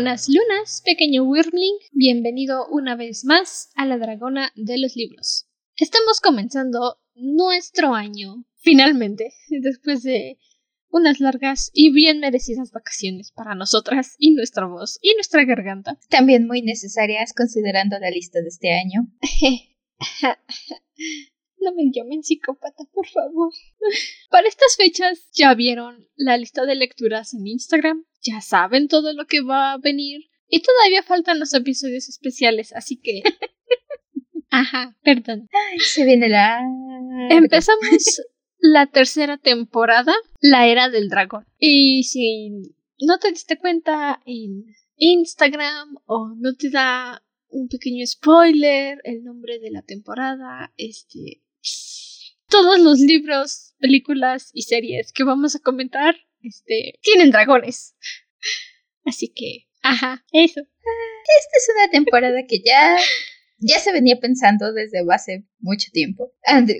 Buenas lunas, pequeño Wyrmling. Bienvenido una vez más a la Dragona de los Libros. Estamos comenzando nuestro año, finalmente, después de unas largas y bien merecidas vacaciones para nosotras y nuestra voz y nuestra garganta. También muy necesarias considerando la lista de este año. No me llamen psicópata, por favor. Para estas fechas ya vieron la lista de lecturas en Instagram, ya saben todo lo que va a venir y todavía faltan los episodios especiales, así que... Ajá, perdón. Ay, se viene la... Empezamos la tercera temporada, la era del dragón. Y si no te diste cuenta en Instagram o no te da un pequeño spoiler, el nombre de la temporada, este, todos los libros, películas y series que vamos a comentar, este, tienen dragones. Así que, ajá, eso. Esta es una temporada que ya ya se venía pensando desde hace mucho tiempo.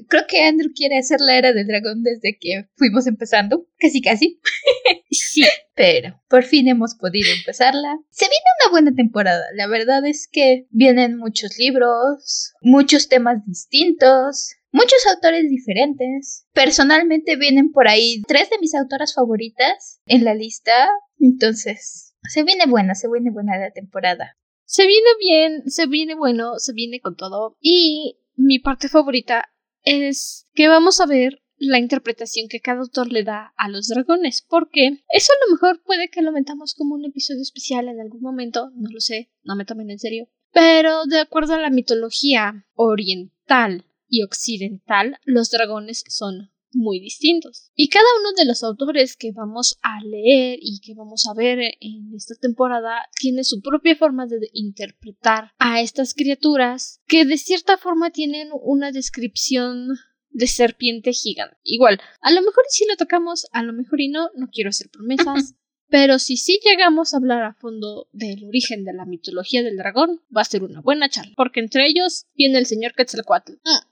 creo que Andrew quiere hacer la era del dragón desde que fuimos empezando, casi casi. sí, pero por fin hemos podido empezarla. Se viene una buena temporada. La verdad es que vienen muchos libros, muchos temas distintos. Muchos autores diferentes. Personalmente vienen por ahí tres de mis autoras favoritas en la lista. Entonces, se viene buena, se viene buena la temporada. Se viene bien, se viene bueno, se viene con todo. Y mi parte favorita es que vamos a ver la interpretación que cada autor le da a los dragones, porque eso a lo mejor puede que lo metamos como un episodio especial en algún momento, no lo sé, no me tomen en serio. Pero de acuerdo a la mitología oriental y occidental, los dragones son muy distintos. Y cada uno de los autores que vamos a leer y que vamos a ver en esta temporada tiene su propia forma de interpretar a estas criaturas que de cierta forma tienen una descripción de serpiente gigante. Igual, a lo mejor si lo tocamos, a lo mejor y no, no quiero hacer promesas. Pero si sí llegamos a hablar a fondo del origen de la mitología del dragón, va a ser una buena charla, porque entre ellos viene el señor Quetzalcoatl. Mm.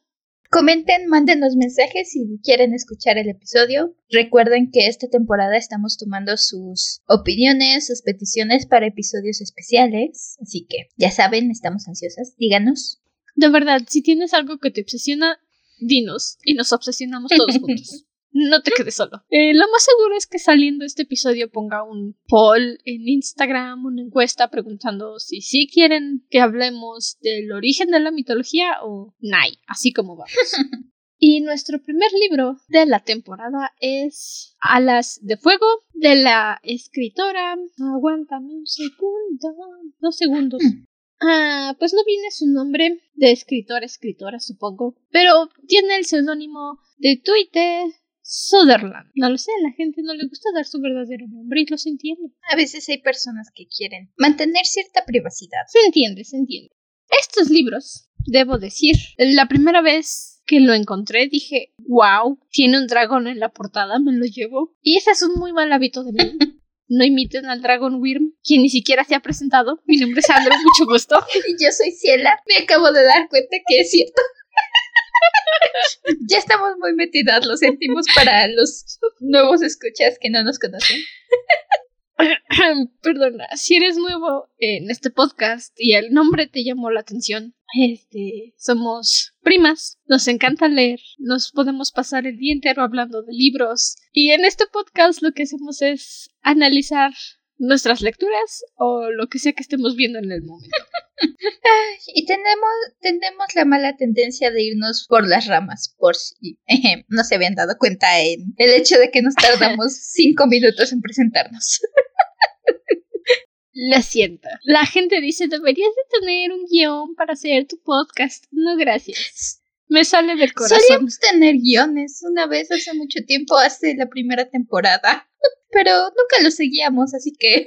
Comenten, mándenos mensajes si quieren escuchar el episodio. Recuerden que esta temporada estamos tomando sus opiniones, sus peticiones para episodios especiales. Así que ya saben, estamos ansiosas. Díganos. De verdad, si tienes algo que te obsesiona, dinos y nos obsesionamos todos juntos. No te quedes solo. Eh, lo más seguro es que saliendo este episodio ponga un poll en Instagram, una encuesta preguntando si sí quieren que hablemos del origen de la mitología o nay, así como vamos. Y nuestro primer libro de la temporada es Alas de Fuego de la escritora. Aguántame un segundo, dos segundos. Hmm. Ah, pues no viene su nombre de escritora, escritora, supongo, pero tiene el seudónimo de Twitter Sutherland. No lo sé, a la gente no le gusta dar su verdadero nombre y los entiendo. A veces hay personas que quieren mantener cierta privacidad. Se entiende, se entiende. Estos libros, debo decir, la primera vez que lo encontré dije, wow, tiene un dragón en la portada, me lo llevo. Y ese es un muy mal hábito de mí. No imiten al dragón Wyrm, quien ni siquiera se ha presentado. Mi nombre es Andrew, mucho gusto. y yo soy Ciela. Me acabo de dar cuenta que es cierto ya estamos muy metidas, lo sentimos para los nuevos escuchas que no nos conocen. Perdona, si eres nuevo en este podcast y el nombre te llamó la atención, este, somos primas, nos encanta leer, nos podemos pasar el día entero hablando de libros y en este podcast lo que hacemos es analizar nuestras lecturas o lo que sea que estemos viendo en el momento. Y tenemos, tenemos la mala tendencia de irnos por las ramas, por si no se habían dado cuenta en el hecho de que nos tardamos cinco minutos en presentarnos. Lo siento. La gente dice, deberías de tener un guion para hacer tu podcast. No, gracias. Me sale del corazón. Solíamos tener guiones una vez hace mucho tiempo, hace la primera temporada. Pero nunca lo seguíamos, así que...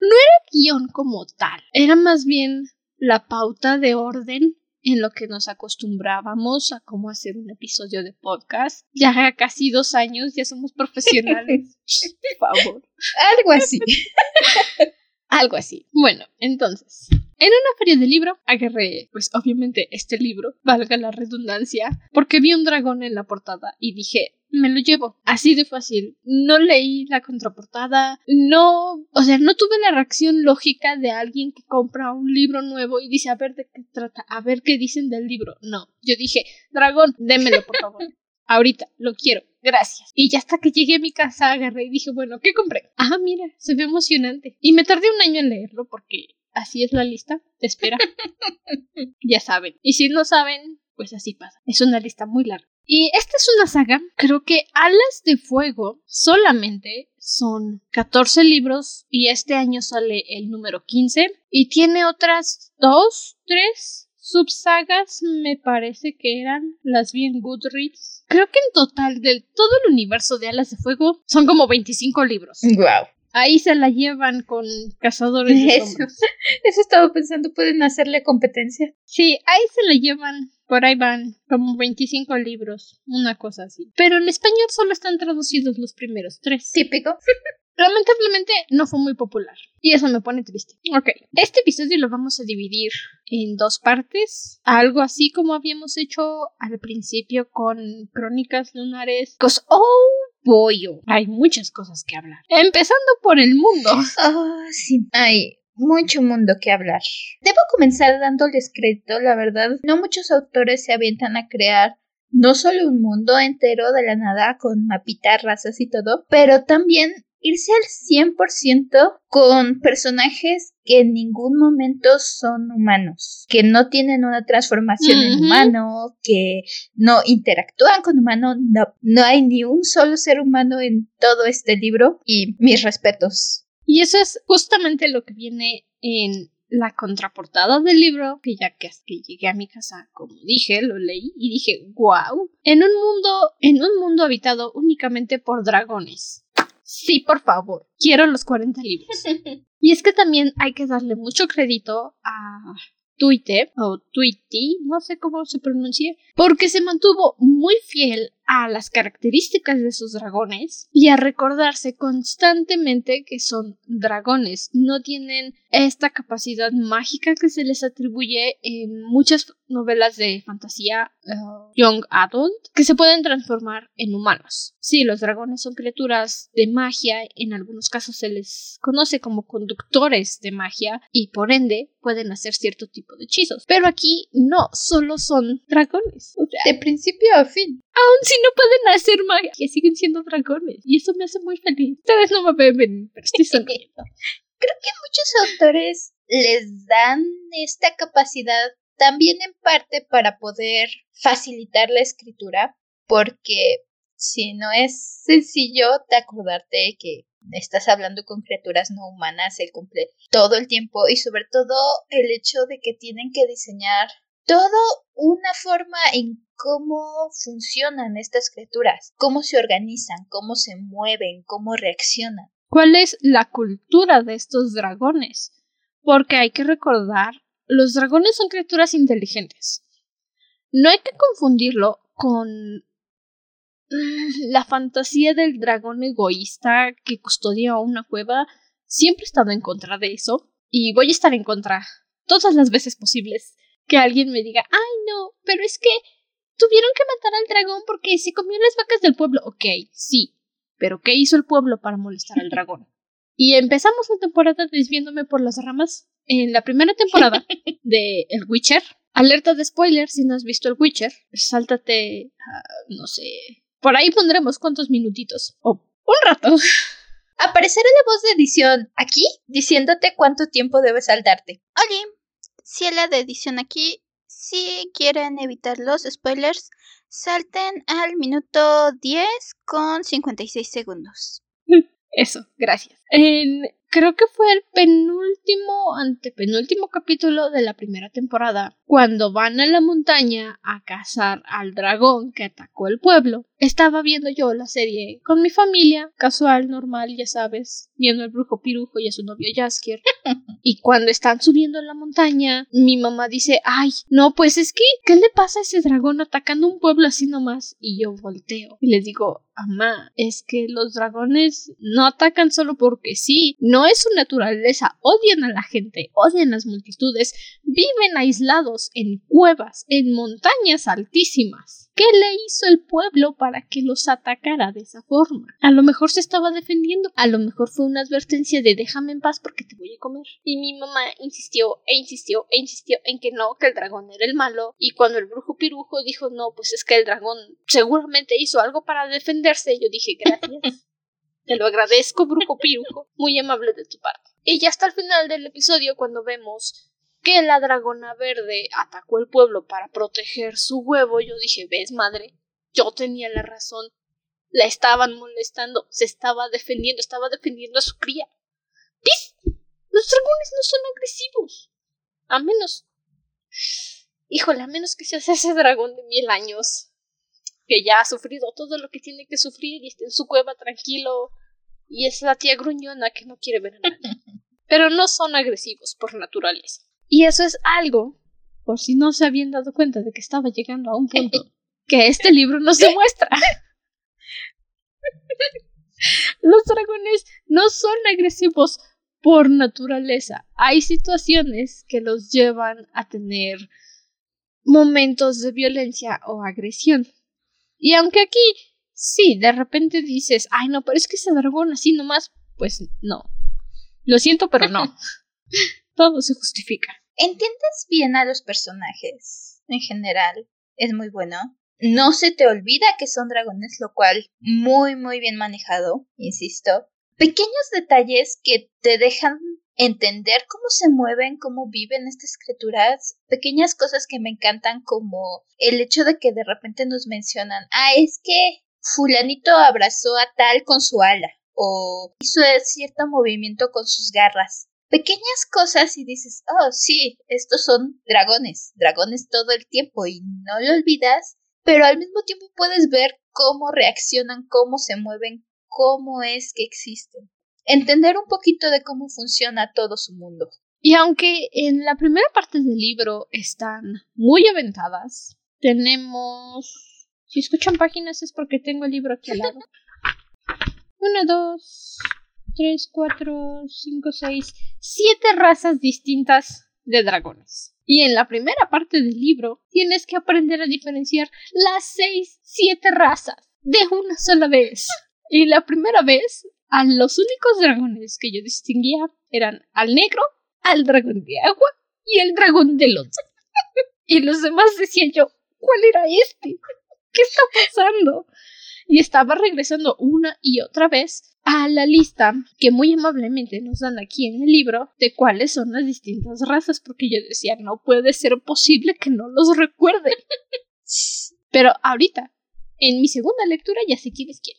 No era guion como tal. Era más bien la pauta de orden en lo que nos acostumbrábamos a cómo hacer un episodio de podcast. Ya casi dos años, ya somos profesionales. Por favor. Algo así. Algo así. Bueno, entonces, en una feria de libro agarré, pues obviamente este libro, valga la redundancia, porque vi un dragón en la portada y dije, me lo llevo. Así de fácil. No leí la contraportada. No, o sea, no tuve la reacción lógica de alguien que compra un libro nuevo y dice, a ver de qué trata, a ver qué dicen del libro. No, yo dije, dragón, démelo, por favor. Ahorita, lo quiero. Gracias. Y ya hasta que llegué a mi casa agarré y dije, bueno, ¿qué compré? Ah, mira, se ve emocionante. Y me tardé un año en leerlo porque así es la lista de espera. ya saben. Y si no saben, pues así pasa. Es una lista muy larga. Y esta es una saga, creo que Alas de Fuego solamente son 14 libros y este año sale el número 15 y tiene otras dos, tres subsagas me parece que eran las bien Goodreads. Creo que en total del todo el universo de Alas de Fuego son como 25 libros. Wow. Ahí se la llevan con cazadores de Eso, sombras. eso estaba pensando, pueden hacerle competencia. Sí, ahí se la llevan. Por ahí van, como 25 libros, una cosa así. Pero en español solo están traducidos los primeros tres. Típico. Lamentablemente no fue muy popular. Y eso me pone triste. Ok, este episodio lo vamos a dividir en dos partes. Algo así como habíamos hecho al principio con Crónicas Lunares. Cos oh, pollo. Hay muchas cosas que hablar. Empezando por el mundo. Ah, sí. Hay mucho mundo que hablar. Debo comenzar dándoles crédito, la verdad. No muchos autores se avientan a crear no solo un mundo entero de la nada con mapitas, razas y todo, pero también irse al 100% con personajes que en ningún momento son humanos, que no tienen una transformación en Ujú. humano, que no interactúan con humano, no, no hay ni un solo ser humano en todo este libro y mis respetos. Y eso es justamente lo que viene en la contraportada del libro, que ya que que llegué a mi casa, como dije, lo leí y dije, wow, en un mundo, en un mundo habitado únicamente por dragones. Sí, por favor, quiero los 40 libros. Y es que también hay que darle mucho crédito a Twitter o Tweety, no sé cómo se pronuncia, porque se mantuvo muy fiel a las características de sus dragones y a recordarse constantemente que son dragones. No tienen esta capacidad mágica que se les atribuye en muchas novelas de fantasía uh, young adult que se pueden transformar en humanos. Sí, los dragones son criaturas de magia, en algunos casos se les conoce como conductores de magia y por ende pueden hacer cierto tipo de hechizos. Pero aquí no, solo son dragones. O sea, De principio a fin. aun si no pueden hacer magia, siguen siendo dragones. Y eso me hace muy feliz. Ustedes no me ven venir, pero estoy sonriendo. Muchos autores les dan esta capacidad también en parte para poder facilitar la escritura, porque si no es sencillo de acordarte que estás hablando con criaturas no humanas el comple todo el tiempo y sobre todo el hecho de que tienen que diseñar todo una forma en cómo funcionan estas criaturas, cómo se organizan, cómo se mueven, cómo reaccionan. ¿Cuál es la cultura de estos dragones? Porque hay que recordar, los dragones son criaturas inteligentes. No hay que confundirlo con mm, la fantasía del dragón egoísta que custodia una cueva. Siempre he estado en contra de eso y voy a estar en contra todas las veces posibles que alguien me diga, ay no, pero es que tuvieron que matar al dragón porque se comió las vacas del pueblo. Ok, sí, pero ¿qué hizo el pueblo para molestar al dragón? Y empezamos la temporada desviándome por las ramas. En la primera temporada de El Witcher, alerta de spoiler si no has visto El Witcher, sáltate, no sé, por ahí pondremos cuántos minutitos, o un rato. Aparecerá la voz de edición aquí diciéndote cuánto tiempo debes saltarte. Oli, Ciela de edición aquí. Si quieren evitar los spoilers, salten al minuto 10 con 56 segundos. Eso, gracias. En, creo que fue el penúltimo, antepenúltimo capítulo de la primera temporada, cuando van a la montaña a cazar al dragón que atacó el pueblo. Estaba viendo yo la serie con mi familia, casual, normal, ya sabes, viendo al brujo pirujo y a su novio Jaskier. y cuando están subiendo en la montaña, mi mamá dice, ay, no, pues es que, ¿qué le pasa a ese dragón atacando un pueblo así nomás? Y yo volteo y les digo, mamá, es que los dragones no atacan solo por porque sí, no es su naturaleza, odian a la gente, odian las multitudes, viven aislados en cuevas, en montañas altísimas. ¿Qué le hizo el pueblo para que los atacara de esa forma? A lo mejor se estaba defendiendo, a lo mejor fue una advertencia de déjame en paz porque te voy a comer. Y mi mamá insistió e insistió e insistió en que no, que el dragón era el malo. Y cuando el brujo pirujo dijo no, pues es que el dragón seguramente hizo algo para defenderse, yo dije gracias. Te lo agradezco, brujo pirujo. Muy amable de tu parte. Y ya hasta el final del episodio, cuando vemos que la dragona verde atacó el pueblo para proteger su huevo, yo dije, ves, madre, yo tenía la razón. La estaban molestando, se estaba defendiendo, estaba defendiendo a su cría. ¿Ves? Los dragones no son agresivos. A menos. Híjole, a menos que seas ese dragón de mil años. Que ya ha sufrido todo lo que tiene que sufrir y está en su cueva tranquilo. Y es la tía gruñona que no quiere ver a nadie. Pero no son agresivos por naturaleza. Y eso es algo, por si no se habían dado cuenta de que estaba llegando a un punto, que este libro nos demuestra. Los dragones no son agresivos por naturaleza. Hay situaciones que los llevan a tener momentos de violencia o agresión. Y aunque aquí sí, de repente dices, ay no, pero es que ese dragón así nomás, pues no. Lo siento, pero no. Todo se justifica. Entiendes bien a los personajes en general. Es muy bueno. No se te olvida que son dragones, lo cual muy muy bien manejado, insisto. Pequeños detalles que te dejan entender cómo se mueven, cómo viven estas criaturas, pequeñas cosas que me encantan como el hecho de que de repente nos mencionan, ah, es que fulanito abrazó a tal con su ala o hizo cierto movimiento con sus garras pequeñas cosas y dices, oh, sí, estos son dragones, dragones todo el tiempo y no lo olvidas, pero al mismo tiempo puedes ver cómo reaccionan, cómo se mueven, cómo es que existen. Entender un poquito de cómo funciona todo su mundo. Y aunque en la primera parte del libro están muy aventadas, tenemos... Si escuchan páginas es porque tengo el libro aquí al lado. Una, dos, 3, 4, 5, 6, 7 razas distintas de dragones. Y en la primera parte del libro tienes que aprender a diferenciar las 6, 7 razas de una sola vez. Y la primera vez, a los únicos dragones que yo distinguía eran al negro, al dragón de agua y el dragón de lodo. y los demás decían yo, ¿cuál era este? ¿Qué está pasando? Y estaba regresando una y otra vez a la lista que muy amablemente nos dan aquí en el libro de cuáles son las distintas razas, porque yo decía, no puede ser posible que no los recuerde. Pero ahorita, en mi segunda lectura, ya sé quién es quién.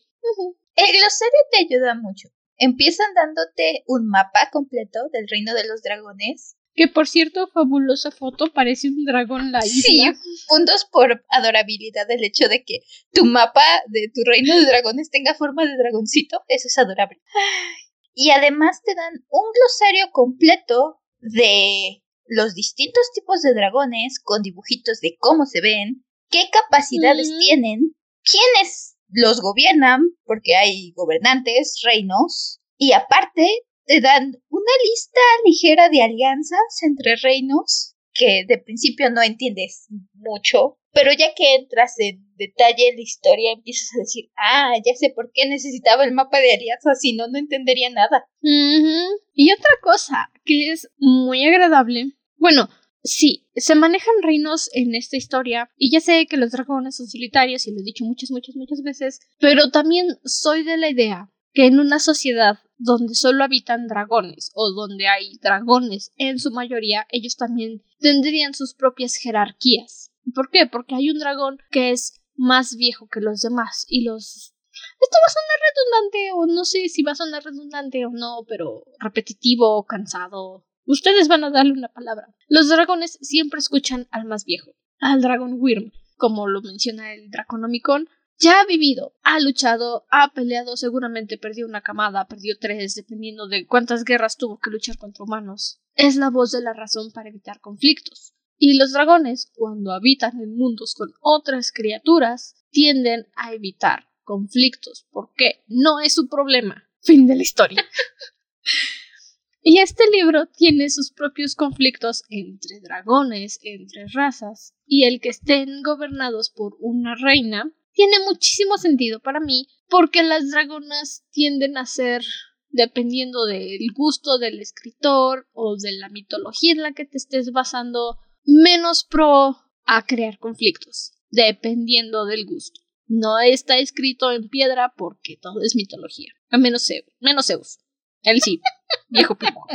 El glosario te ayuda mucho. Empiezan dándote un mapa completo del reino de los dragones que por cierto, fabulosa foto, parece un dragón la isla. Sí, puntos por adorabilidad el hecho de que tu mapa de tu reino de dragones tenga forma de dragoncito, eso es adorable. Y además te dan un glosario completo de los distintos tipos de dragones con dibujitos de cómo se ven, qué capacidades tienen, quiénes los gobiernan, porque hay gobernantes, reinos, y aparte te dan una lista ligera de alianzas entre reinos que de principio no entiendes mucho, pero ya que entras en detalle en la historia empiezas a decir, ah, ya sé por qué necesitaba el mapa de alianzas, si no, no entendería nada. Y otra cosa que es muy agradable, bueno, sí, se manejan reinos en esta historia y ya sé que los dragones son solitarios y lo he dicho muchas, muchas, muchas veces, pero también soy de la idea que en una sociedad donde solo habitan dragones o donde hay dragones en su mayoría, ellos también tendrían sus propias jerarquías. ¿Por qué? Porque hay un dragón que es más viejo que los demás y los... Esto va a sonar redundante o no sé si va a sonar redundante o no, pero repetitivo o cansado. Ustedes van a darle una palabra. Los dragones siempre escuchan al más viejo, al dragón Wyrm, como lo menciona el Draconomicon, ya ha vivido, ha luchado, ha peleado, seguramente perdió una camada, perdió tres, dependiendo de cuántas guerras tuvo que luchar contra humanos. Es la voz de la razón para evitar conflictos. Y los dragones, cuando habitan en mundos con otras criaturas, tienden a evitar conflictos, porque no es su problema. Fin de la historia. y este libro tiene sus propios conflictos entre dragones, entre razas, y el que estén gobernados por una reina tiene muchísimo sentido para mí porque las dragonas tienden a ser dependiendo del gusto del escritor o de la mitología en la que te estés basando menos pro a crear conflictos, dependiendo del gusto. No está escrito en piedra porque todo es mitología. A menos Zeus. Menos Zeus. Él sí. viejo primo.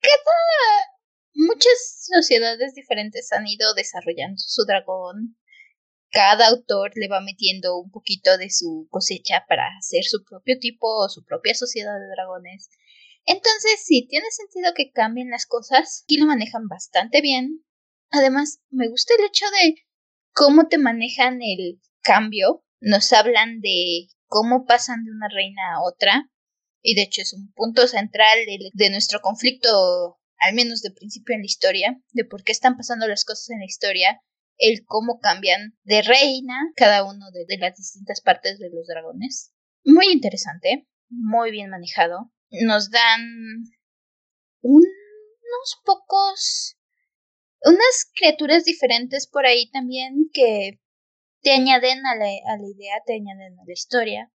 Cada... Muchas sociedades diferentes han ido desarrollando su dragón. Cada autor le va metiendo un poquito de su cosecha para hacer su propio tipo o su propia sociedad de dragones. Entonces, sí, tiene sentido que cambien las cosas. y lo manejan bastante bien. Además, me gusta el hecho de cómo te manejan el cambio. Nos hablan de cómo pasan de una reina a otra. Y de hecho es un punto central de, nuestro conflicto, al menos de principio en la historia, de por qué están pasando las cosas en la historia, el cómo cambian de reina cada uno de las distintas partes de los dragones. Muy interesante, muy bien manejado nos dan unos pocos unas criaturas diferentes por ahí también que te añaden a la, a la idea, te añaden a la historia.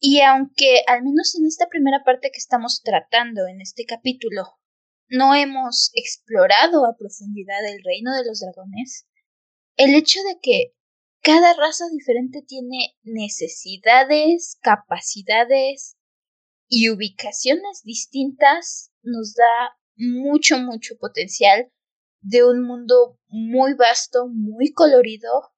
Y aunque al menos en esta primera parte que estamos tratando en este capítulo no hemos explorado a profundidad el reino de los dragones, el hecho de que cada raza diferente tiene necesidades, capacidades, y ubicaciones distintas nos da mucho, mucho potencial de un mundo muy vasto, muy colorido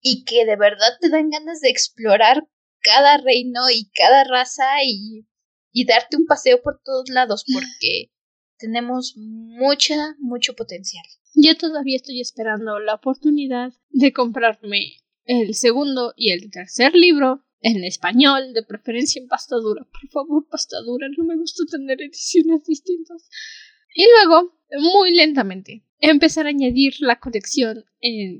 y que de verdad te dan ganas de explorar cada reino y cada raza y, y darte un paseo por todos lados porque tenemos mucha, mucho potencial. Yo todavía estoy esperando la oportunidad de comprarme el segundo y el tercer libro en español, de preferencia en pasta dura. Por favor, pasta dura, no me gusta tener ediciones distintas. Y luego, muy lentamente, empezar a añadir la colección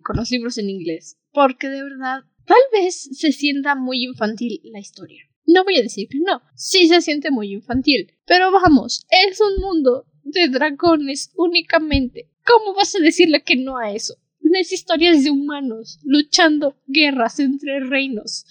con los libros en inglés, porque de verdad, tal vez se sienta muy infantil la historia. No voy a decir que no, sí se siente muy infantil, pero vamos, es un mundo de dragones únicamente. ¿Cómo vas a decirle que no a eso? Las historias de humanos luchando guerras entre reinos,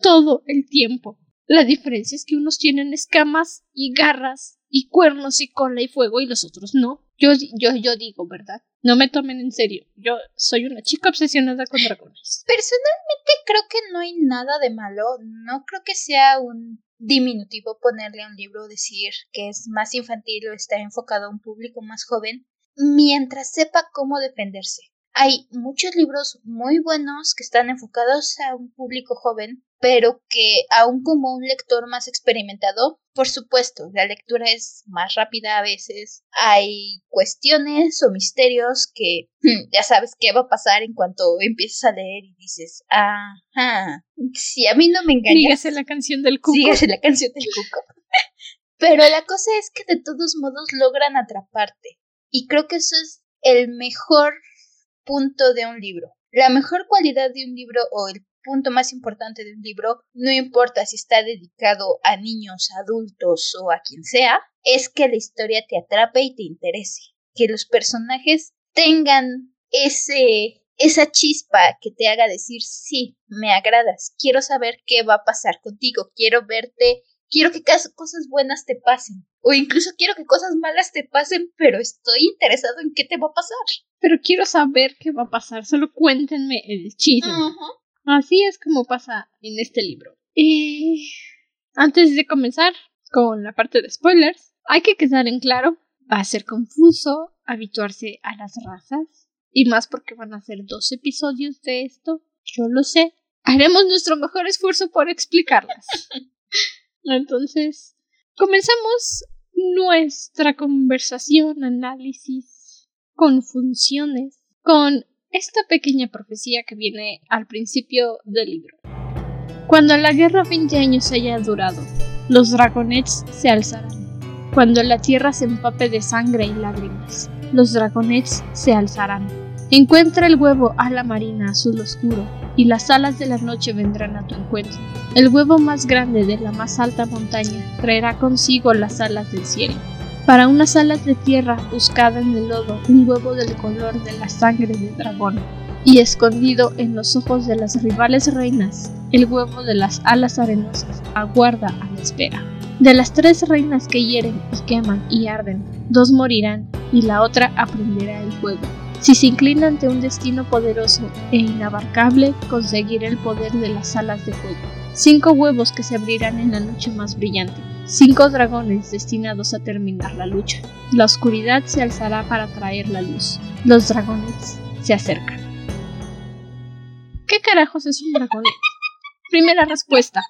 todo el tiempo. La diferencia es que unos tienen escamas y garras y cuernos y cola y fuego y los otros no. Yo, yo, yo digo, ¿verdad? No me tomen en serio. Yo soy una chica obsesionada con dragones. Personalmente creo que no hay nada de malo. No creo que sea un diminutivo ponerle a un libro decir que es más infantil o está enfocado a un público más joven, mientras sepa cómo defenderse. Hay muchos libros muy buenos que están enfocados a un público joven, pero que aún como un lector más experimentado, por supuesto, la lectura es más rápida a veces. Hay cuestiones o misterios que hmm, ya sabes qué va a pasar en cuanto empiezas a leer y dices, ajá, si a mí no me engañas. Sígase la canción del cuco. Sígase la canción del cuco. pero la cosa es que de todos modos logran atraparte. Y creo que eso es el mejor punto de un libro. La mejor cualidad de un libro o el punto más importante de un libro, no importa si está dedicado a niños, adultos o a quien sea, es que la historia te atrape y te interese, que los personajes tengan ese esa chispa que te haga decir sí, me agradas, quiero saber qué va a pasar contigo, quiero verte quiero que cosas buenas te pasen. O incluso quiero que cosas malas te pasen, pero estoy interesado en qué te va a pasar. Pero quiero saber qué va a pasar, solo cuéntenme el chisme. Así es como pasa en este libro. Y antes de comenzar con la parte de spoilers, hay que quedar en claro, va a ser confuso habituarse a las razas, y más porque van a ser dos episodios de esto, yo lo sé. Haremos nuestro mejor esfuerzo por explicarlas. Entonces, comenzamos nuestra conversación, análisis, con funciones, con esta pequeña profecía que viene al principio del libro. Cuando la guerra 20 años haya durado, los dragonets se alzarán. Cuando la tierra se empape de sangre y lágrimas, los dragonets se alzarán. Encuentra el huevo a la marina azul oscuro, y las alas de la noche vendrán a tu encuentro. El huevo más grande de la más alta montaña traerá consigo las alas del cielo. Para unas alas de tierra buscada en el lodo, un huevo del color de la sangre del dragón, y escondido en los ojos de las rivales reinas, el huevo de las alas arenosas aguarda a la espera. De las tres reinas que hieren y queman y arden, dos morirán y la otra aprenderá el fuego. Si se inclina ante un destino poderoso e inabarcable, conseguirá el poder de las alas de fuego. Cinco huevos que se abrirán en la noche más brillante. Cinco dragones destinados a terminar la lucha. La oscuridad se alzará para traer la luz. Los dragones se acercan. ¿Qué carajos es un dragón? Primera respuesta.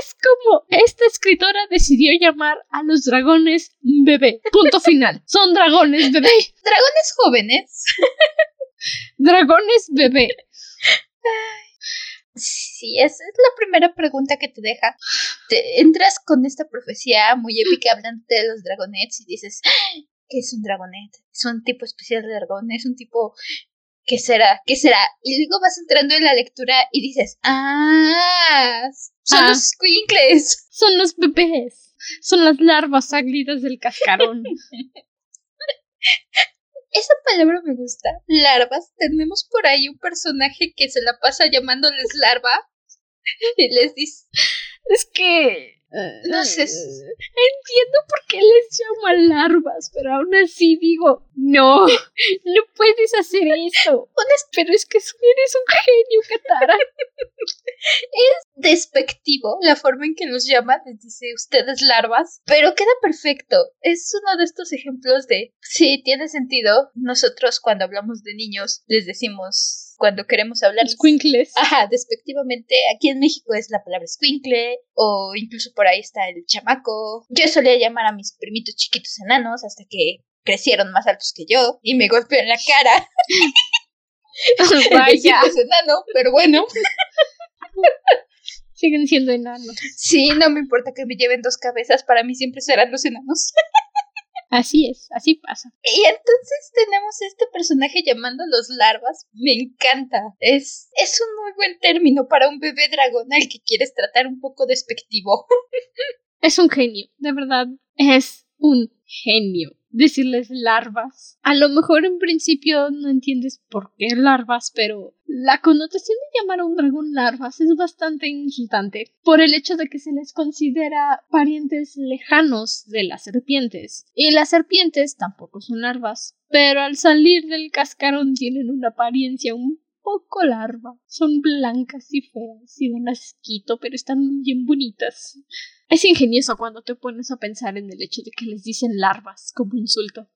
Es como esta escritora decidió llamar a los dragones bebé. Punto final. Son dragones bebé. Dragones jóvenes. Dragones bebé. Sí, esa es la primera pregunta que te deja. Te entras con esta profecía muy épica hablando de los dragonets y dices, ¿qué es un dragonet? Es un tipo especial de dragón, es un tipo ¿qué será? ¿Qué será? Y luego vas entrando en la lectura y dices, ah, son Ah. los squinkles. Son los bebés. Son las larvas salidas del cascarón. Esa palabra me gusta. Larvas. Tenemos por ahí un personaje que se la pasa llamándoles larva. Y les dice, Es que. No sé. Entiendo por qué les llaman larvas, pero aún así digo, no, no puedes hacer eso. Pero es que eres un genio, Katara. despectivo la forma en que los llama, les dice ustedes larvas, pero queda perfecto. Es uno de estos ejemplos de, sí, tiene sentido. Nosotros cuando hablamos de niños les decimos, cuando queremos hablar Squinkles. Ajá, despectivamente, aquí en México es la palabra squinkle, o incluso por ahí está el chamaco. Yo solía llamar a mis primitos chiquitos enanos hasta que crecieron más altos que yo y me golpean la cara. Vaya, Es enano, pero bueno. siguen siendo enanos. Sí, no me importa que me lleven dos cabezas, para mí siempre serán los enanos. Así es, así pasa. Y entonces tenemos este personaje llamando los larvas. Me encanta. Es, es un muy buen término para un bebé dragón al que quieres tratar un poco despectivo. Es un genio, de verdad. Es un genio. Decirles larvas. A lo mejor en principio no entiendes por qué larvas, pero la connotación de llamar a un dragón larvas es bastante insultante por el hecho de que se les considera parientes lejanos de las serpientes. Y las serpientes tampoco son larvas, pero al salir del cascarón tienen una apariencia un poco larva. Son blancas y feas y dan asquito, pero están bien bonitas. Es ingenioso cuando te pones a pensar en el hecho de que les dicen larvas como insulto.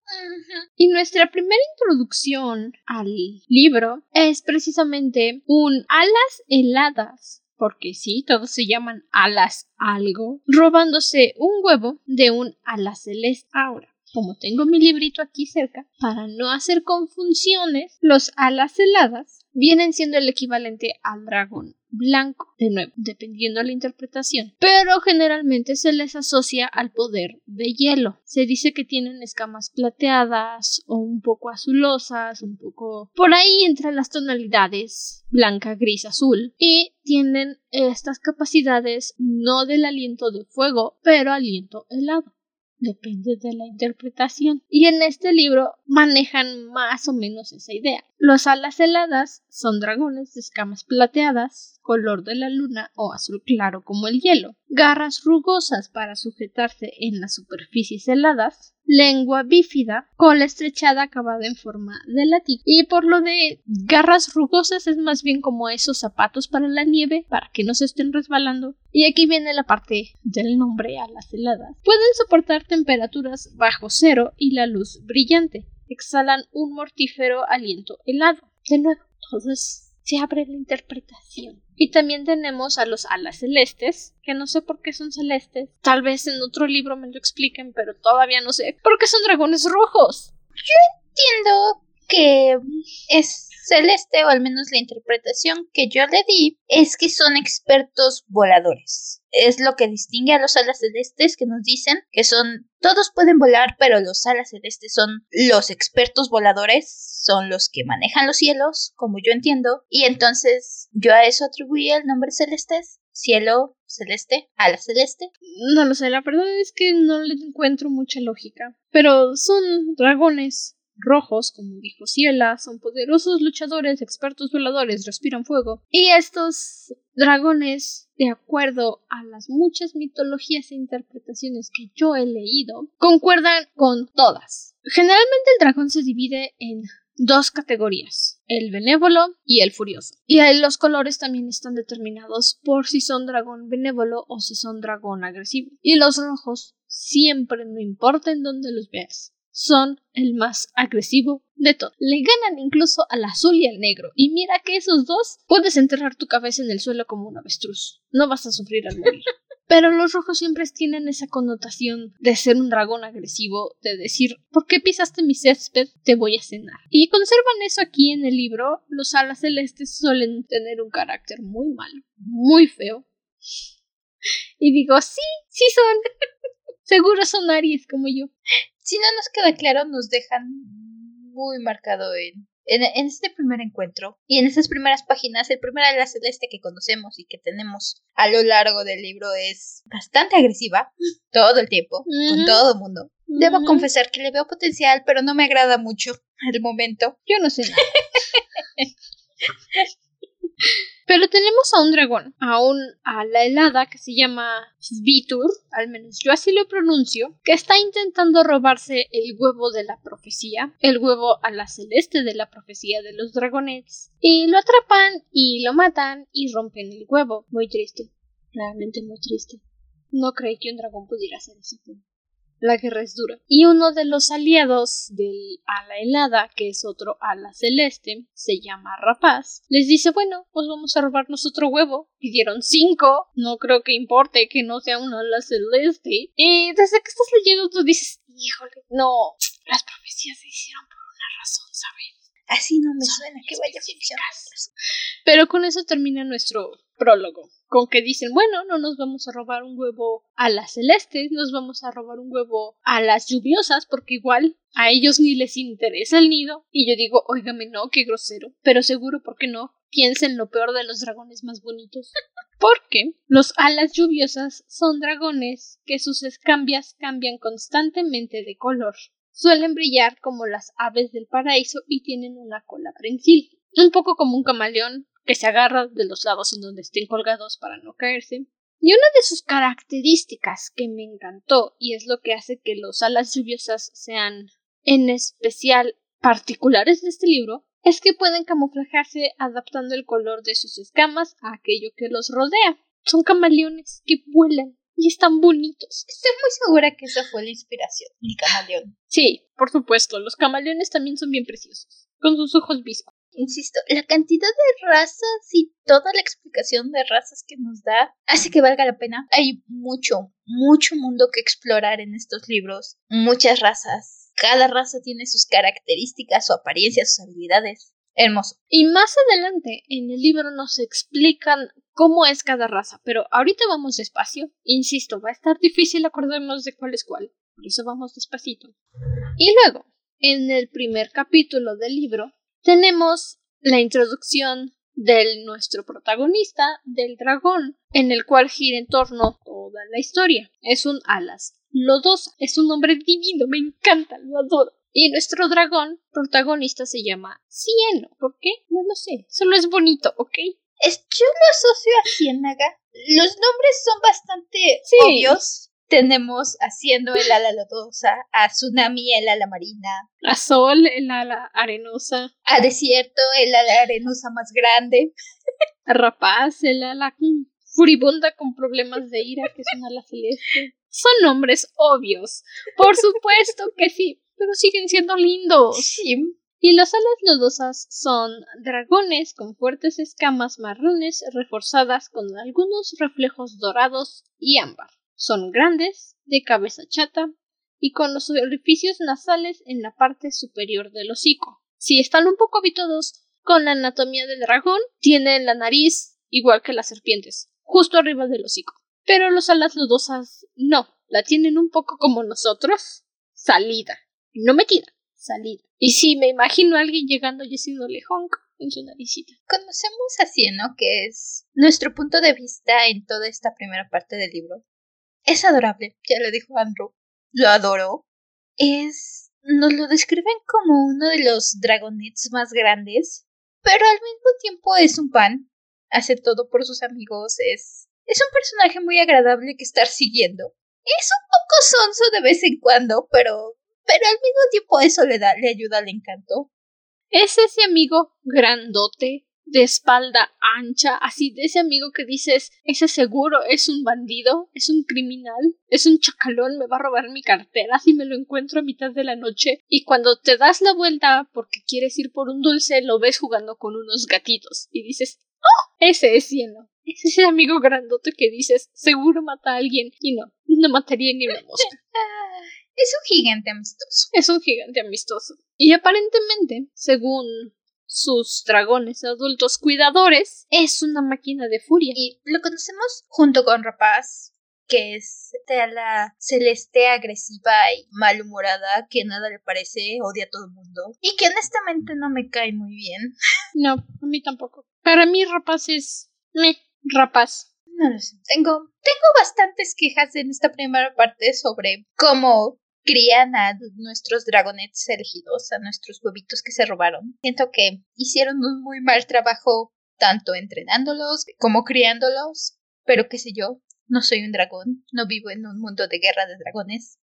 Y nuestra primera introducción al libro es precisamente un alas heladas. Porque sí, todos se llaman alas algo, robándose un huevo de un ala celeste. Ahora, como tengo mi librito aquí cerca, para no hacer confusiones, los alas heladas vienen siendo el equivalente al dragón blanco, de nuevo, dependiendo de la interpretación, pero generalmente se les asocia al poder de hielo. Se dice que tienen escamas plateadas o un poco azulosas, un poco por ahí entre las tonalidades blanca, gris, azul, y tienen estas capacidades no del aliento de fuego, pero aliento helado. Depende de la interpretación. Y en este libro manejan más o menos esa idea. Los alas heladas son dragones de escamas plateadas, color de la luna o azul claro como el hielo, garras rugosas para sujetarse en las superficies heladas, lengua bífida, cola estrechada acabada en forma de látigo. Y por lo de garras rugosas es más bien como esos zapatos para la nieve, para que no se estén resbalando. Y aquí viene la parte del nombre alas heladas. Pueden soportar temperaturas bajo cero y la luz brillante. Exhalan un mortífero aliento helado. De nuevo, todo se abre la interpretación. Y también tenemos a los alas celestes, que no sé por qué son celestes. Tal vez en otro libro me lo expliquen, pero todavía no sé. ¿Por qué son dragones rojos? Entiendo que es celeste, o al menos la interpretación que yo le di, es que son expertos voladores. Es lo que distingue a los alas celestes que nos dicen que son todos pueden volar, pero los alas celestes son los expertos voladores, son los que manejan los cielos, como yo entiendo, y entonces yo a eso atribuí el nombre celestes, cielo celeste, ala celeste. No lo sé, la verdad es que no le encuentro mucha lógica, pero son dragones rojos, como dijo Ciela, son poderosos luchadores, expertos voladores, respiran fuego. Y estos dragones, de acuerdo a las muchas mitologías e interpretaciones que yo he leído, concuerdan con todas. Generalmente el dragón se divide en dos categorías, el benévolo y el furioso. Y ahí los colores también están determinados por si son dragón benévolo o si son dragón agresivo. Y los rojos siempre, no importa en dónde los veas, son el más agresivo de todos. Le ganan incluso al azul y al negro. Y mira que esos dos puedes enterrar tu cabeza en el suelo como un avestruz. No vas a sufrir al morir. Pero los rojos siempre tienen esa connotación de ser un dragón agresivo, de decir, ¿por qué pisaste mi césped? Te voy a cenar. Y conservan eso aquí en el libro. Los alas celestes suelen tener un carácter muy malo, muy feo. Y digo, sí, sí son. Seguro son Aries como yo si no nos queda claro, nos dejan muy marcado en, en, este primer encuentro y en estas primeras páginas. El primer ala celeste que conocemos y que tenemos a lo largo del libro es bastante agresiva todo el tiempo, con todo el mundo. Debo confesar que le veo potencial, pero no me agrada mucho al momento. Yo no sé nada. Pero tenemos a un dragón, a un a la helada que se llama Vitur, al menos yo así lo pronuncio, que está intentando robarse el huevo de la profecía, el huevo a la celeste de la profecía de los dragonets, y lo atrapan y lo matan y rompen el huevo. Muy triste, realmente muy triste. No creí que un dragón pudiera hacer eso. La guerra es dura. Y uno de los aliados del ala helada, que es otro ala celeste, se llama Rapaz, les dice, bueno, pues vamos a robarnos otro huevo. Pidieron cinco, no creo que importe que no sea un ala celeste. Y desde que estás leyendo tú dices, híjole, no, las profecías se hicieron por una razón, ¿sabes? Así no me suena que vaya a funcionar. Pero con eso termina nuestro prólogo con que dicen, bueno, no nos vamos a robar un huevo a las celestes, nos vamos a robar un huevo a las lluviosas, porque igual a ellos ni les interesa el nido. Y yo digo, óigame, no, qué grosero. Pero seguro, ¿por qué no? Piensen lo peor de los dragones más bonitos. Porque los alas lluviosas son dragones que sus escambias cambian constantemente de color. Suelen brillar como las aves del paraíso y tienen una cola prensil. Un poco como un camaleón, que se agarra de los lados en donde estén colgados para no caerse. Y una de sus características que me encantó y es lo que hace que los alas lluviosas sean en especial particulares de este libro es que pueden camuflajarse adaptando el color de sus escamas a aquello que los rodea. Son camaleones que vuelan y están bonitos. Estoy muy segura que esa fue la inspiración, mi camaleón. Sí, por supuesto, los camaleones también son bien preciosos, con sus ojos viscos insisto, la cantidad de razas y toda la explicación de razas que nos da hace que valga la pena. Hay mucho, mucho mundo que explorar en estos libros, muchas razas. Cada raza tiene sus características, su apariencia, sus habilidades. Hermoso. Y más adelante en el libro nos explican cómo es cada raza, pero ahorita vamos despacio. Insisto, va a estar difícil acordarnos de cuál es cuál, por eso vamos despacito. Y luego, en el primer capítulo del libro, tenemos la introducción de nuestro protagonista, del dragón, en el cual gira en torno toda la historia. Es un alas lodosa, es un hombre divino, me encanta, lo adoro. Y nuestro dragón protagonista se llama Cieno. ¿Por qué? No lo sé, solo es bonito, ¿ok? Es, yo lo asocio a Ciénaga. Los nombres son bastante obvios tenemos haciendo el ala lodosa, a Tsunami el ala marina, a Sol el ala arenosa, a Desierto el ala arenosa más grande, a Rapaz el ala furibunda con problemas de ira, que es un ala celeste. Son nombres obvios. Por supuesto que sí, pero siguen siendo lindos. Sí. Y las alas lodosas son dragones con fuertes escamas marrones reforzadas con algunos reflejos dorados y ámbar. Son grandes, de cabeza chata y con los orificios nasales en la parte superior del hocico. Si están un poco habituados con la anatomía del dragón, tienen la nariz igual que las serpientes, justo arriba del hocico. Pero los alas lodosas no, la tienen un poco como nosotros, salida, no metida, salida. Y sí, me imagino a alguien llegando y haciéndole honk en su naricita. Conocemos a Cieno, que es nuestro punto de vista en toda esta primera parte del libro. Es adorable, ya lo dijo Andrew. Lo adoro. Es. Nos lo describen como uno de los dragonets más grandes, pero al mismo tiempo es un pan. Hace todo por sus amigos, es. Es un personaje muy agradable que estar siguiendo. Es un poco sonso de vez en cuando, pero. Pero al mismo tiempo eso le da, le ayuda al encanto. Es ese amigo grandote, de espalda ancha, así de ese amigo que dices, ese seguro es un bandido, es un criminal, es un chacalón, me va a robar mi cartera si me lo encuentro a mitad de la noche. Y cuando te das la vuelta porque quieres ir por un dulce, lo ves jugando con unos gatitos y dices, ¡Oh! Ese es cielo. Es ese amigo grandote que dices, seguro mata a alguien. Y no, no mataría ni una mosca. Es un gigante amistoso. Es un gigante amistoso. Y aparentemente, según sus dragones adultos cuidadores, es una máquina de furia. Y lo conocemos junto con Rapaz, que es de la celeste agresiva y malhumorada, que nada le parece, odia a todo el mundo. Y que honestamente no me cae muy bien. No, a mí tampoco. Para mí Rapaz es... Me, rapaz. No lo sé. Tengo, tengo bastantes quejas en esta primera parte sobre cómo crían a nuestros dragonets elegidos, a nuestros huevitos que se robaron. Siento que hicieron un muy mal trabajo tanto entrenándolos como criándolos, pero qué sé yo, no soy un dragón, no vivo en un mundo de guerra de dragones,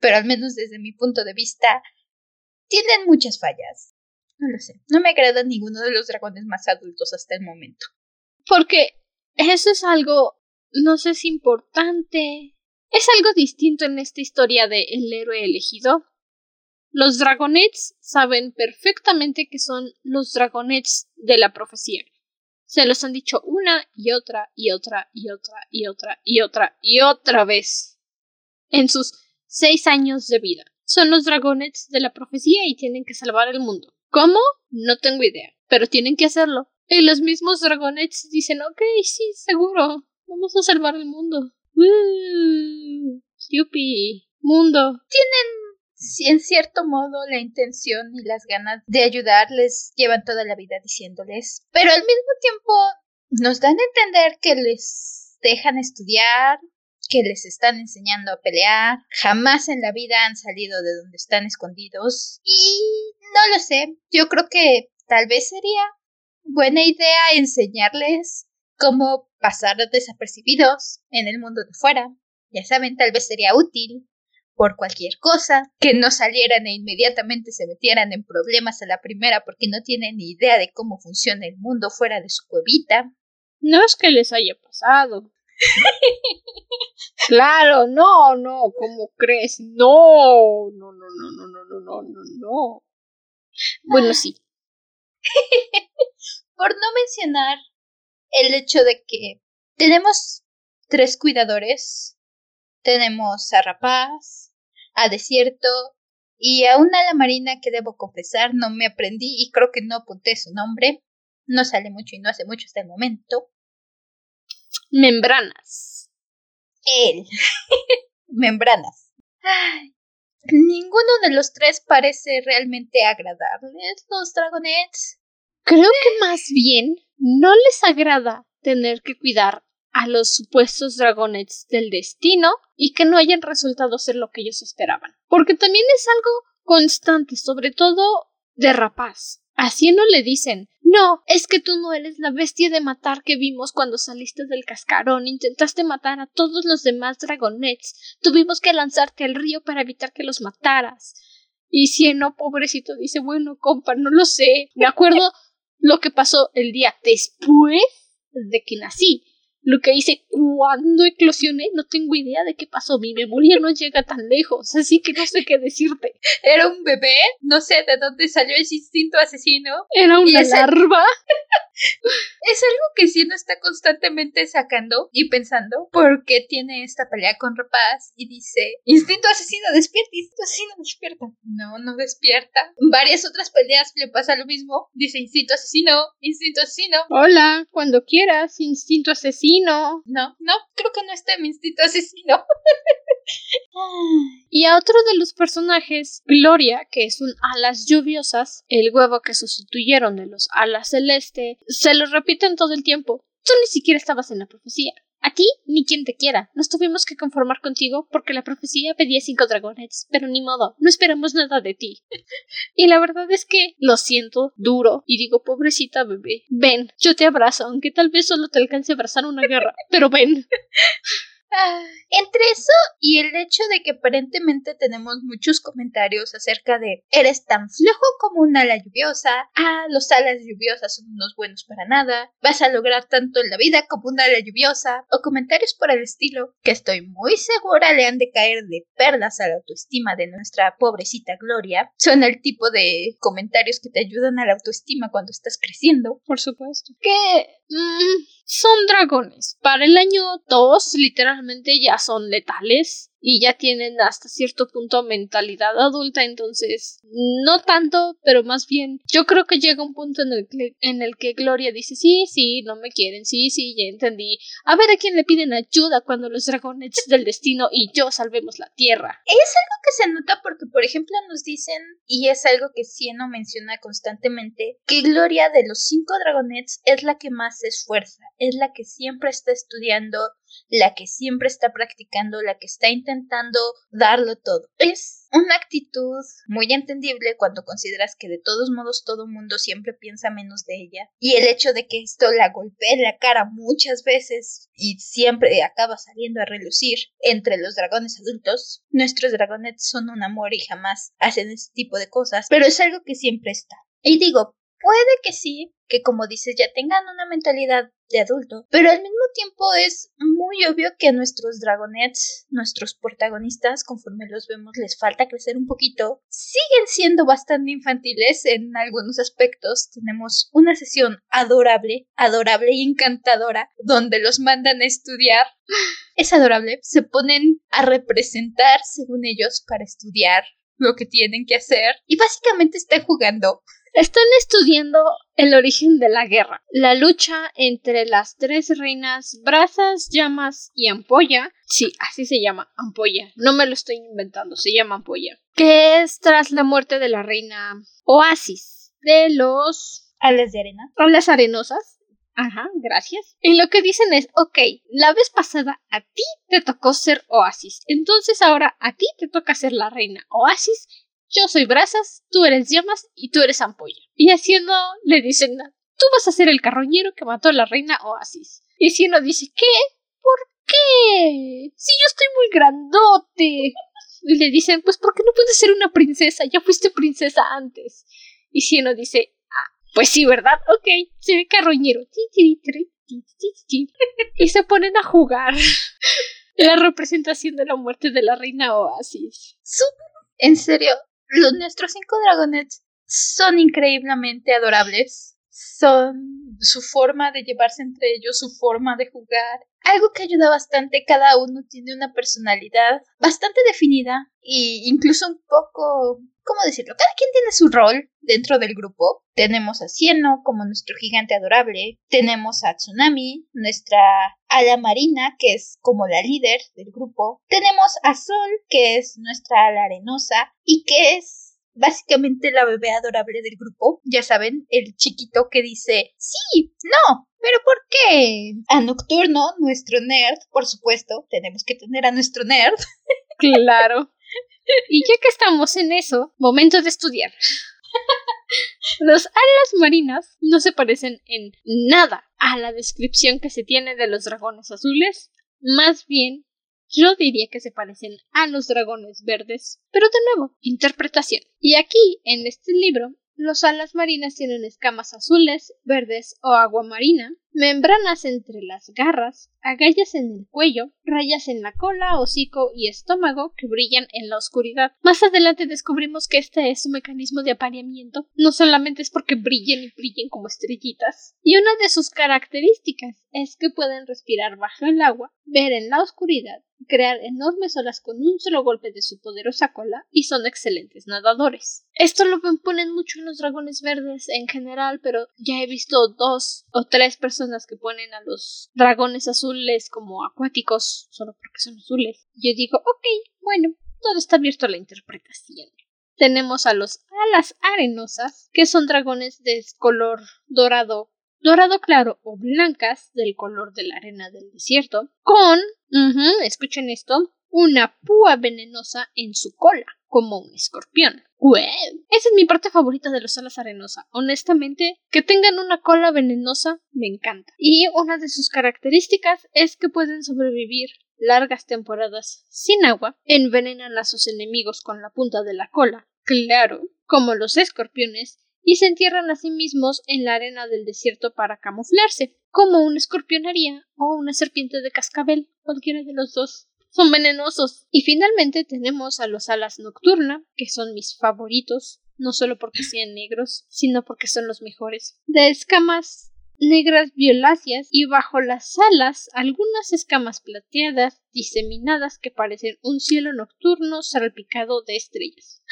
pero al menos desde mi punto de vista, tienen muchas fallas. No lo sé, no me agrada ninguno de los dragones más adultos hasta el momento. Porque eso es algo, no sé si importante, es algo distinto en esta historia de El héroe elegido. Los dragonets saben perfectamente que son los dragonets de la profecía. Se los han dicho una y otra y otra y otra y otra y otra y otra vez en sus seis años de vida. Son los dragonets de la profecía y tienen que salvar el mundo. ¿Cómo? No tengo idea, pero tienen que hacerlo. Y los mismos dragonets dicen, ok, sí, seguro, vamos a salvar el mundo. ¡Woo! ¡Yupi! ¡Mundo! Tienen, en cierto modo, la intención y las ganas de ayudarles llevan toda la vida diciéndoles, pero al mismo tiempo nos dan a entender que les dejan estudiar, que les están enseñando a pelear, jamás en la vida han salido de donde están escondidos y no lo sé, yo creo que tal vez sería buena idea enseñarles cómo pasar desapercibidos en el mundo de fuera. Ya saben, tal vez sería útil por cualquier cosa, que no salieran e inmediatamente se metieran en problemas a la primera porque no tienen ni idea de cómo funciona el mundo fuera de su cuevita. No es que les haya pasado. claro, no, no, ¿cómo crees? No, no, no, no, no, no, no, no, no, no. Bueno, sí. por no mencionar el hecho de que tenemos tres cuidadores. Tenemos a Rapaz, a Desierto y a una la marina que debo confesar no me aprendí y creo que no apunté su nombre. No sale mucho y no hace mucho hasta el momento. Membranas. Él. Membranas. ninguno de los tres parece realmente agradarles los dragonets. Creo que más bien no les agrada tener que cuidar a los supuestos dragonets del destino y que no hayan resultado ser lo que ellos esperaban. Porque también es algo constante, sobre todo de rapaz. Así no le dicen, no, es que tú no eres la bestia de matar que vimos cuando saliste del cascarón, intentaste matar a todos los demás dragonets, tuvimos que lanzarte al río para evitar que los mataras. Y Cieno, pobrecito, dice, bueno, compa, no lo sé. Me acuerdo lo que pasó el día después de que nací. Lo que hice cuando eclosioné, no tengo idea de qué pasó. Mi memoria no llega tan lejos, así que no sé qué decirte. ¿Era un bebé? No sé de dónde salió ese instinto asino. ¿Era una larva? Es algo que Cieno está constantemente sacando y pensando porque tiene esta pelea con Rapaz y dice, instinto asesino, despierta, instinto asesino, despierta. No, no despierta. Varias otras peleas le pasa lo mismo. Dice, instinto asesino, instinto asesino. Hola, cuando quieras, instinto asesino. No, no, creo que no está mi instinto asesino. y a otro de los personajes, Gloria, que es un alas lluviosas, el huevo que sustituyeron de los alas celeste, se lo repiten todo el tiempo. Tú ni siquiera estabas en la profecía. A ti ni quien te quiera. Nos tuvimos que conformar contigo porque la profecía pedía cinco dragones, pero ni modo, no esperamos nada de ti. y la verdad es que lo siento duro y digo, pobrecita bebé, ven, yo te abrazo, aunque tal vez solo te alcance a abrazar una guerra, pero ven. Entre eso y el hecho de que aparentemente tenemos muchos comentarios acerca de eres tan flojo como un ala lluviosa, ah, los alas lluviosas son unos buenos para nada, vas a lograr tanto en la vida como un ala lluviosa, o comentarios por el estilo que estoy muy segura le han de caer de perlas a la autoestima de nuestra pobrecita Gloria, son el tipo de comentarios que te ayudan a la autoestima cuando estás creciendo. Por supuesto. Que mm, son dragones. Para el año 2, literalmente ya son letales y ya tienen hasta cierto punto mentalidad adulta, entonces no tanto, pero más bien yo creo que llega un punto en el que, en el que Gloria dice, sí, sí, no me quieren, sí, sí, ya entendí. A ver a quién le piden ayuda cuando los dragones del destino y yo salvemos la tierra. Es algo que se nota porque, por ejemplo, nos dicen, y es algo que Cieno menciona constantemente, que Gloria de los cinco dragonets es la que más se esfuerza, es la que siempre está estudiando, la que siempre está practicando, la que está intentando darlo todo. Es una actitud muy entendible cuando consideras que de todos modos todo mundo siempre piensa menos de ella y el hecho de que esto la golpee en la cara muchas veces y siempre acaba saliendo a relucir entre los dragones adultos. Nuestros dragones son un amor y jamás hacen ese tipo de cosas, pero es algo que siempre está. Y digo, puede que sí, que como dices ya tengan una mentalidad de adulto, pero al mismo tiempo es muy obvio que a nuestros dragonets, nuestros protagonistas, conforme los vemos, les falta crecer un poquito. Siguen siendo bastante infantiles en algunos aspectos. Tenemos una sesión adorable, adorable y encantadora, donde los mandan a estudiar. Es adorable, se ponen a representar según ellos para estudiar lo que tienen que hacer y básicamente están jugando están estudiando el origen de la guerra, la lucha entre las tres reinas Brazas, Llamas y Ampolla. Sí, así se llama, Ampolla. No me lo estoy inventando, se llama Ampolla. Que es tras la muerte de la reina Oasis de los... Alas de arena. Alas arenosas. Ajá, gracias. Y lo que dicen es, ok, la vez pasada a ti te tocó ser Oasis, entonces ahora a ti te toca ser la reina Oasis yo soy brasas, tú eres llamas y tú eres ampolla. Y haciendo le dicen, tú vas a ser el carroñero que mató a la reina Oasis. Y Sieno dice, ¿qué? ¿Por qué? Si yo estoy muy grandote. Y le dicen, pues porque no puedes ser una princesa, ya fuiste princesa antes. Y Sieno dice, ah, pues sí, ¿verdad? Ok, seré carroñero. Y se ponen a jugar la representación de la muerte de la reina Oasis. En serio, los nuestros cinco dragonets son increíblemente adorables. Son su forma de llevarse entre ellos, su forma de jugar. Algo que ayuda bastante, cada uno tiene una personalidad bastante definida e incluso un poco, ¿cómo decirlo? Cada quien tiene su rol dentro del grupo. Tenemos a Cieno como nuestro gigante adorable, tenemos a Tsunami, nuestra ala marina, que es como la líder del grupo, tenemos a Sol, que es nuestra ala arenosa y que es básicamente la bebé adorable del grupo. Ya saben, el chiquito que dice, sí, no, pero ¿por qué? A Nocturno, nuestro nerd, por supuesto, tenemos que tener a nuestro nerd. Claro. Y ya que estamos en eso, momento de estudiar. Los alas marinas no se parecen en nada a la descripción que se tiene de los dragones azules, más bien yo diría que se parecen a los dragones verdes, pero de nuevo, interpretación. Y aquí, en este libro, los alas marinas tienen escamas azules, verdes o agua marina, membranas entre las garras, agallas en el cuello, rayas en la cola, hocico y estómago que brillan en la oscuridad. Más adelante descubrimos que este es su mecanismo de apareamiento, no solamente es porque brillen y brillen como estrellitas. Y una de sus características es que pueden respirar bajo el agua, ver en la oscuridad crear enormes olas con un solo golpe de su poderosa cola y son excelentes nadadores. Esto lo ponen mucho en los dragones verdes en general, pero ya he visto dos o tres personas que ponen a los dragones azules como acuáticos solo porque son azules. Yo digo, ok, bueno, todo está abierto a la interpretación. Tenemos a los alas arenosas, que son dragones de color dorado dorado claro o blancas del color de la arena del desierto, con, escuchen esto, una púa venenosa en su cola, como un escorpión. Esa es mi parte favorita de los alas arenosas. Honestamente, que tengan una cola venenosa me encanta. Y una de sus características es que pueden sobrevivir largas temporadas sin agua, envenenan a sus enemigos con la punta de la cola, claro, como los escorpiones, y se entierran a sí mismos en la arena del desierto para camuflarse, como un escorpión haría o una serpiente de cascabel, cualquiera de los dos. Son venenosos. Y finalmente tenemos a los alas nocturna, que son mis favoritos, no solo porque sean negros, sino porque son los mejores. De escamas negras violáceas y bajo las alas algunas escamas plateadas diseminadas que parecen un cielo nocturno salpicado de estrellas.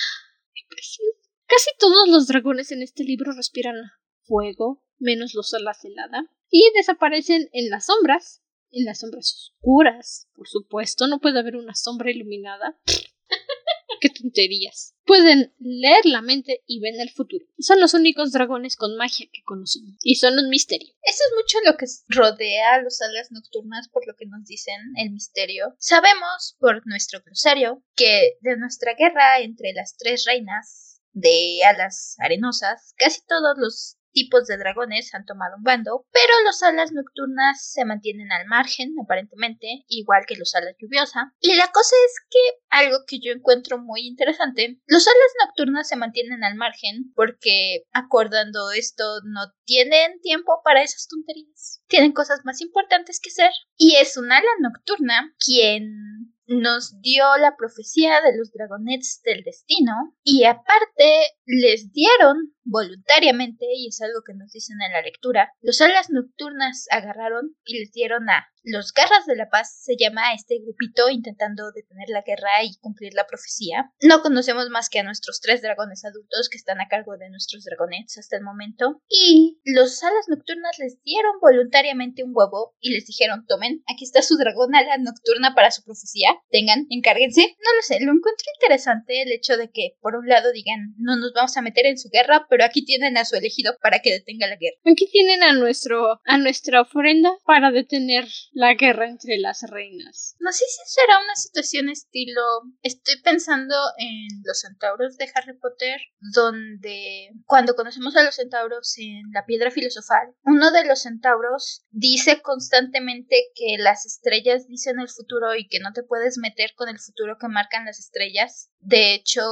Casi todos los dragones en este libro respiran fuego, menos los alas helada, y desaparecen en las sombras, en las sombras oscuras, por supuesto, no puede haber una sombra iluminada. ¡Qué tonterías! Pueden leer la mente y ven el futuro. Son los únicos dragones con magia que conocemos. Y son un misterio. Eso es mucho lo que rodea a los alas nocturnas por lo que nos dicen el misterio. Sabemos por nuestro glosario que de nuestra guerra entre las tres reinas de alas arenosas, casi todos los tipos de dragones han tomado un bando, pero los alas nocturnas se mantienen al margen, aparentemente, igual que los alas lluviosa. Y la cosa es que algo que yo encuentro muy interesante, los alas nocturnas se mantienen al margen porque acordando esto no tienen tiempo para esas tonterías. Tienen cosas más importantes que hacer. Y es un ala nocturna quien nos dio la profecía de los dragonets del destino y aparte les dieron voluntariamente, y es algo que nos dicen en la lectura, los alas nocturnas agarraron y les dieron a los Garras de la Paz, se llama este grupito intentando detener la guerra y cumplir la profecía. No conocemos más que a nuestros tres dragones adultos que están a cargo de nuestros dragonets hasta el momento. Y los alas nocturnas les dieron voluntariamente un huevo y les dijeron, tomen, aquí está su dragón ala nocturna para su profecía, tengan, encárguense. No lo sé, lo encuentro interesante el hecho de que por un lado digan, no nos vamos a meter en su guerra, pero aquí tienen a su elegido para que detenga la guerra. Aquí tienen a nuestro a nuestra ofrenda para detener la guerra entre las reinas. No sé si será una situación estilo estoy pensando en los centauros de Harry Potter donde cuando conocemos a los centauros en la piedra filosofal, uno de los centauros dice constantemente que las estrellas dicen el futuro y que no te puedes meter con el futuro que marcan las estrellas. De hecho,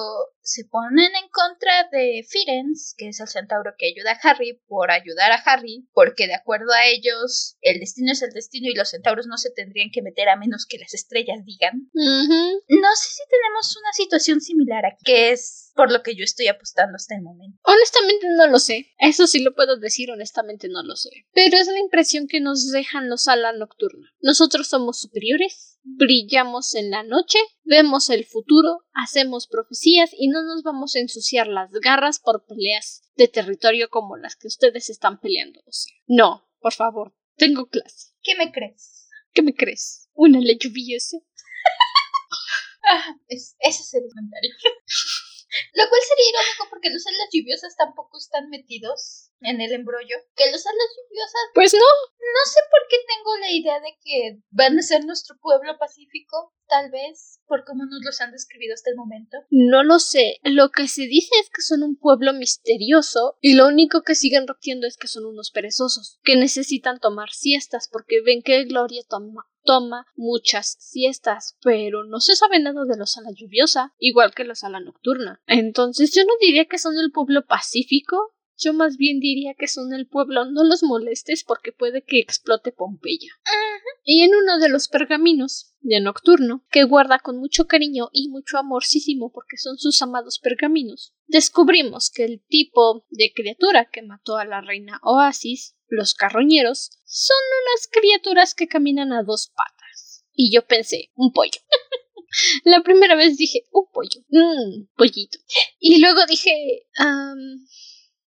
se ponen en contra de Firenze, que es el centauro que ayuda a Harry, por ayudar a Harry, porque de acuerdo a ellos, el destino es el destino y los centauros no se tendrían que meter a menos que las estrellas digan. No sé si tenemos una situación similar aquí, que es por lo que yo estoy apostando hasta el momento. Honestamente no lo sé. Eso sí lo puedo decir, honestamente no lo sé. Pero es la impresión que nos dejan los alas nocturna. Nosotros somos superiores, brillamos en la noche, vemos el futuro, hacemos profecías y no nos vamos a ensuciar las garras por peleas de territorio como las que ustedes están peleando. no, por favor, tengo clase. ¿Qué me crees? ¿Qué me crees? ¿Una ley lluviosa? ah, ese es el comentario. Lo cual sería irónico porque los alas lluviosas tampoco están metidos en el embrollo. Que los alas lluviosas. Pues no. No sé por qué tengo la idea de que van a ser nuestro pueblo pacífico. Tal vez por cómo nos los han describido hasta el momento. No lo sé. Lo que se dice es que son un pueblo misterioso y lo único que siguen repitiendo es que son unos perezosos, que necesitan tomar siestas porque ven que Gloria toma toma muchas siestas, pero no se sabe nada de los ala lluviosa, igual que los ala nocturna. Entonces yo no diría que son del pueblo pacífico, Yo más bien diría que son el pueblo, no los molestes porque puede que explote Pompeya. Y en uno de los pergaminos de Nocturno, que guarda con mucho cariño y mucho amorcísimo porque son sus amados pergaminos, descubrimos que el tipo de criatura que mató a la reina Oasis, los carroñeros, son unas criaturas que caminan a dos patas. Y yo pensé, un pollo. La primera vez dije, un pollo, un pollito. Y luego dije,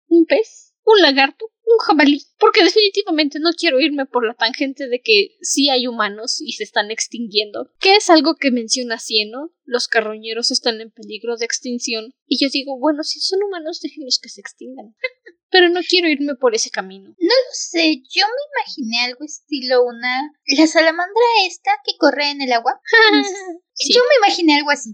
un pez, un lagarto, un jabalí, porque definitivamente no quiero irme por la tangente de que sí hay humanos y se están extinguiendo, que es algo que menciona Cieno, los carroñeros están en peligro de extinción, y yo digo, bueno, si son humanos, déjenlos que se extingan. Pero no quiero irme por ese camino. No lo sé, yo me imaginé algo estilo una... La salamandra esta que corre en el agua. Yo me imaginé algo así.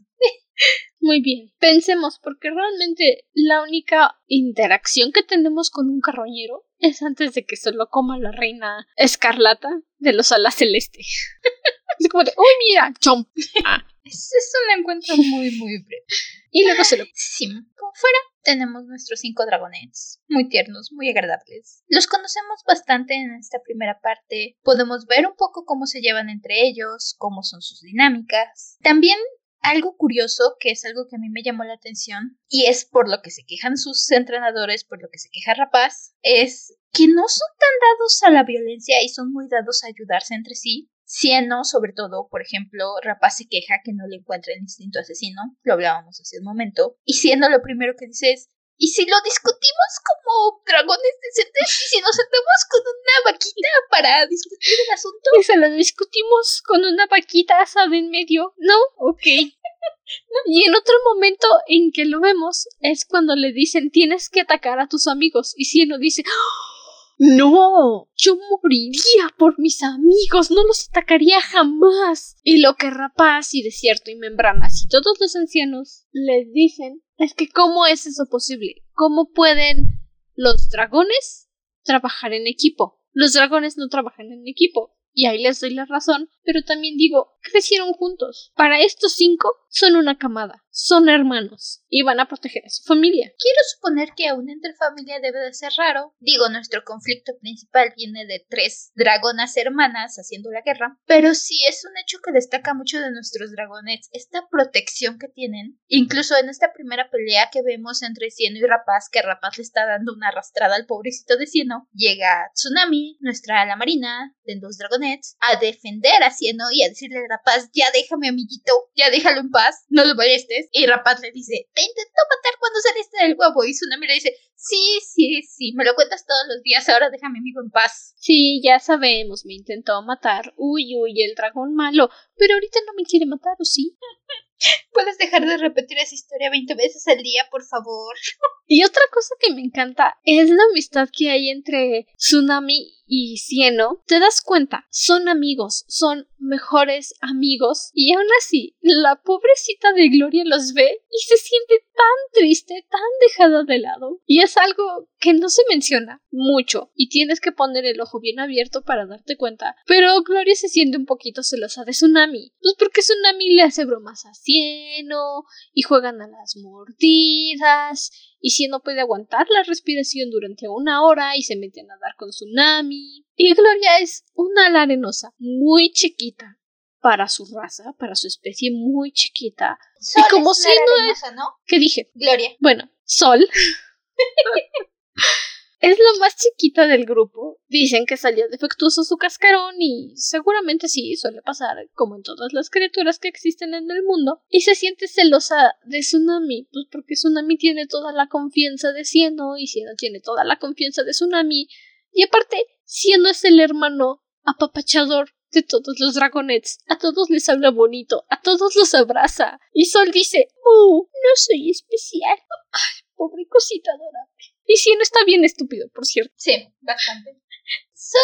Muy bien, pensemos, porque realmente la única interacción que tenemos con un carroñero es antes de que se lo coma la reina escarlata de los alas celeste. es como de, ¡uy, mira! ¡Chom! Ah. Es, un encuentro muy, muy breve. Y luego se lo. Sí, como fuera, tenemos nuestros cinco dragonets, muy tiernos, muy agradables. Los conocemos bastante en esta primera parte. Podemos ver un poco cómo se llevan entre ellos, cómo son sus dinámicas. También algo curioso, que es algo que a mí me llamó la atención, y es por lo que se quejan sus entrenadores, por lo que se queja Rapaz, es que no son tan dados a la violencia y son muy dados a ayudarse entre sí. Siendo, sobre todo, por ejemplo, Rapaz se queja que no le encuentra el instinto asesino, lo hablábamos hace un momento, y siendo lo primero que dice es, ¿y si lo discutimos como dragones decentes y si nos sentamos con una vaquita para discutir el asunto? Y se lo discutimos con una vaquita asada en medio, ¿no? Ok. Y en otro momento en que lo vemos es cuando le dicen tienes que atacar a tus amigos y Cieno dice no, yo moriría por mis amigos, no los atacaría jamás. Y lo que Rapaz y Desierto y Membranas y todos los ancianos les dicen es que cómo es eso posible, cómo pueden los dragones trabajar en equipo. Los dragones no trabajan en equipo. Y ahí les doy la razón, pero también digo, crecieron juntos. Para estos cinco son una camada son hermanos y van a proteger a su familia. Quiero suponer que aún entre familia debe de ser raro. Digo, nuestro conflicto principal viene de tres dragonas hermanas haciendo la guerra, pero sí es un hecho que destaca mucho de nuestros dragones, esta protección que tienen. Incluso en esta primera pelea que vemos entre Cieno y Rapaz, que Rapaz le está dando una arrastrada al pobrecito de Cieno, llega Tsunami, nuestra ala marina de los dragonets, a defender a Cieno y a decirle a Rapaz, ya déjame amiguito, ya déjalo en paz, no lo molestes y Rapaz le dice, te intentó matar cuando saliste del huevo. Y Tsunami le dice, sí, sí, sí, me lo cuentas todos los días, ahora déjame amigo en paz. Sí, ya sabemos, me intentó matar. Uy, uy, el dragón malo. Pero ahorita no me quiere matar, ¿o sí? ¿Puedes dejar de repetir esa historia 20 veces al día, por favor? y otra cosa que me encanta es la amistad que hay entre Tsunami y Cieno. Te das cuenta, son amigos, son mejores amigos. Y aún así, la pobrecita de Gloria los ve y se siente tan triste, tan dejada de lado. Y es algo que no se menciona mucho. Y tienes que poner el ojo bien abierto para darte cuenta. Pero Gloria se siente un poquito celosa de Tsunami. Pues porque Tsunami le hace bromas a Cieno y juegan a las mordidas y Cieno puede aguantar la respiración durante una hora y se mete a nadar con Tsunami. Y Gloria es una ala arenosa muy chiquita para su raza, para su especie muy chiquita. y como es... ¿no? ¿Qué dije? Gloria. Bueno, Sol. Es la más chiquita del grupo. Dicen que salió defectuoso su cascarón y seguramente sí, suele pasar, como en todas las criaturas que existen en el mundo. Y se siente celosa de Tsunami, pues porque Tsunami tiene toda la confianza de Cieno y Cieno tiene toda la confianza de Tsunami. Y aparte, Cieno es el hermano apapachador de todos los dragonets. A todos les habla bonito, a todos los abraza. Y Sol dice, ¡Uh! No soy especial. Ay, pobre cosita adorable. Y si no está bien estúpido, por cierto. Sí, bastante. Son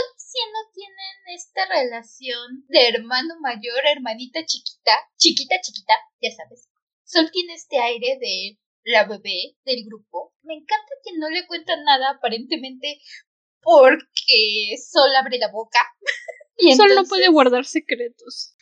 no tienen esta relación de hermano mayor, hermanita chiquita, chiquita, chiquita, ya sabes. Sol tiene este aire de la bebé del grupo. Me encanta que no le cuentan nada aparentemente porque Sol abre la boca. y Sol no puede guardar secretos.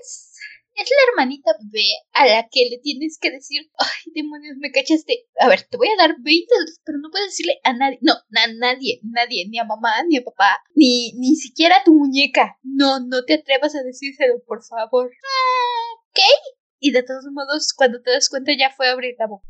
Es Es la hermanita bebé a la que le tienes que decir, ay, demonios, me cachaste. A ver, te voy a dar 20 pero no puedes decirle a nadie. No, a nadie, nadie, ni a mamá, ni a papá, ni, ni siquiera a tu muñeca. No, no te atrevas a decírselo, por favor. Ah, ¿Qué? y de todos modos, cuando te das cuenta ya fue a abrir la boca.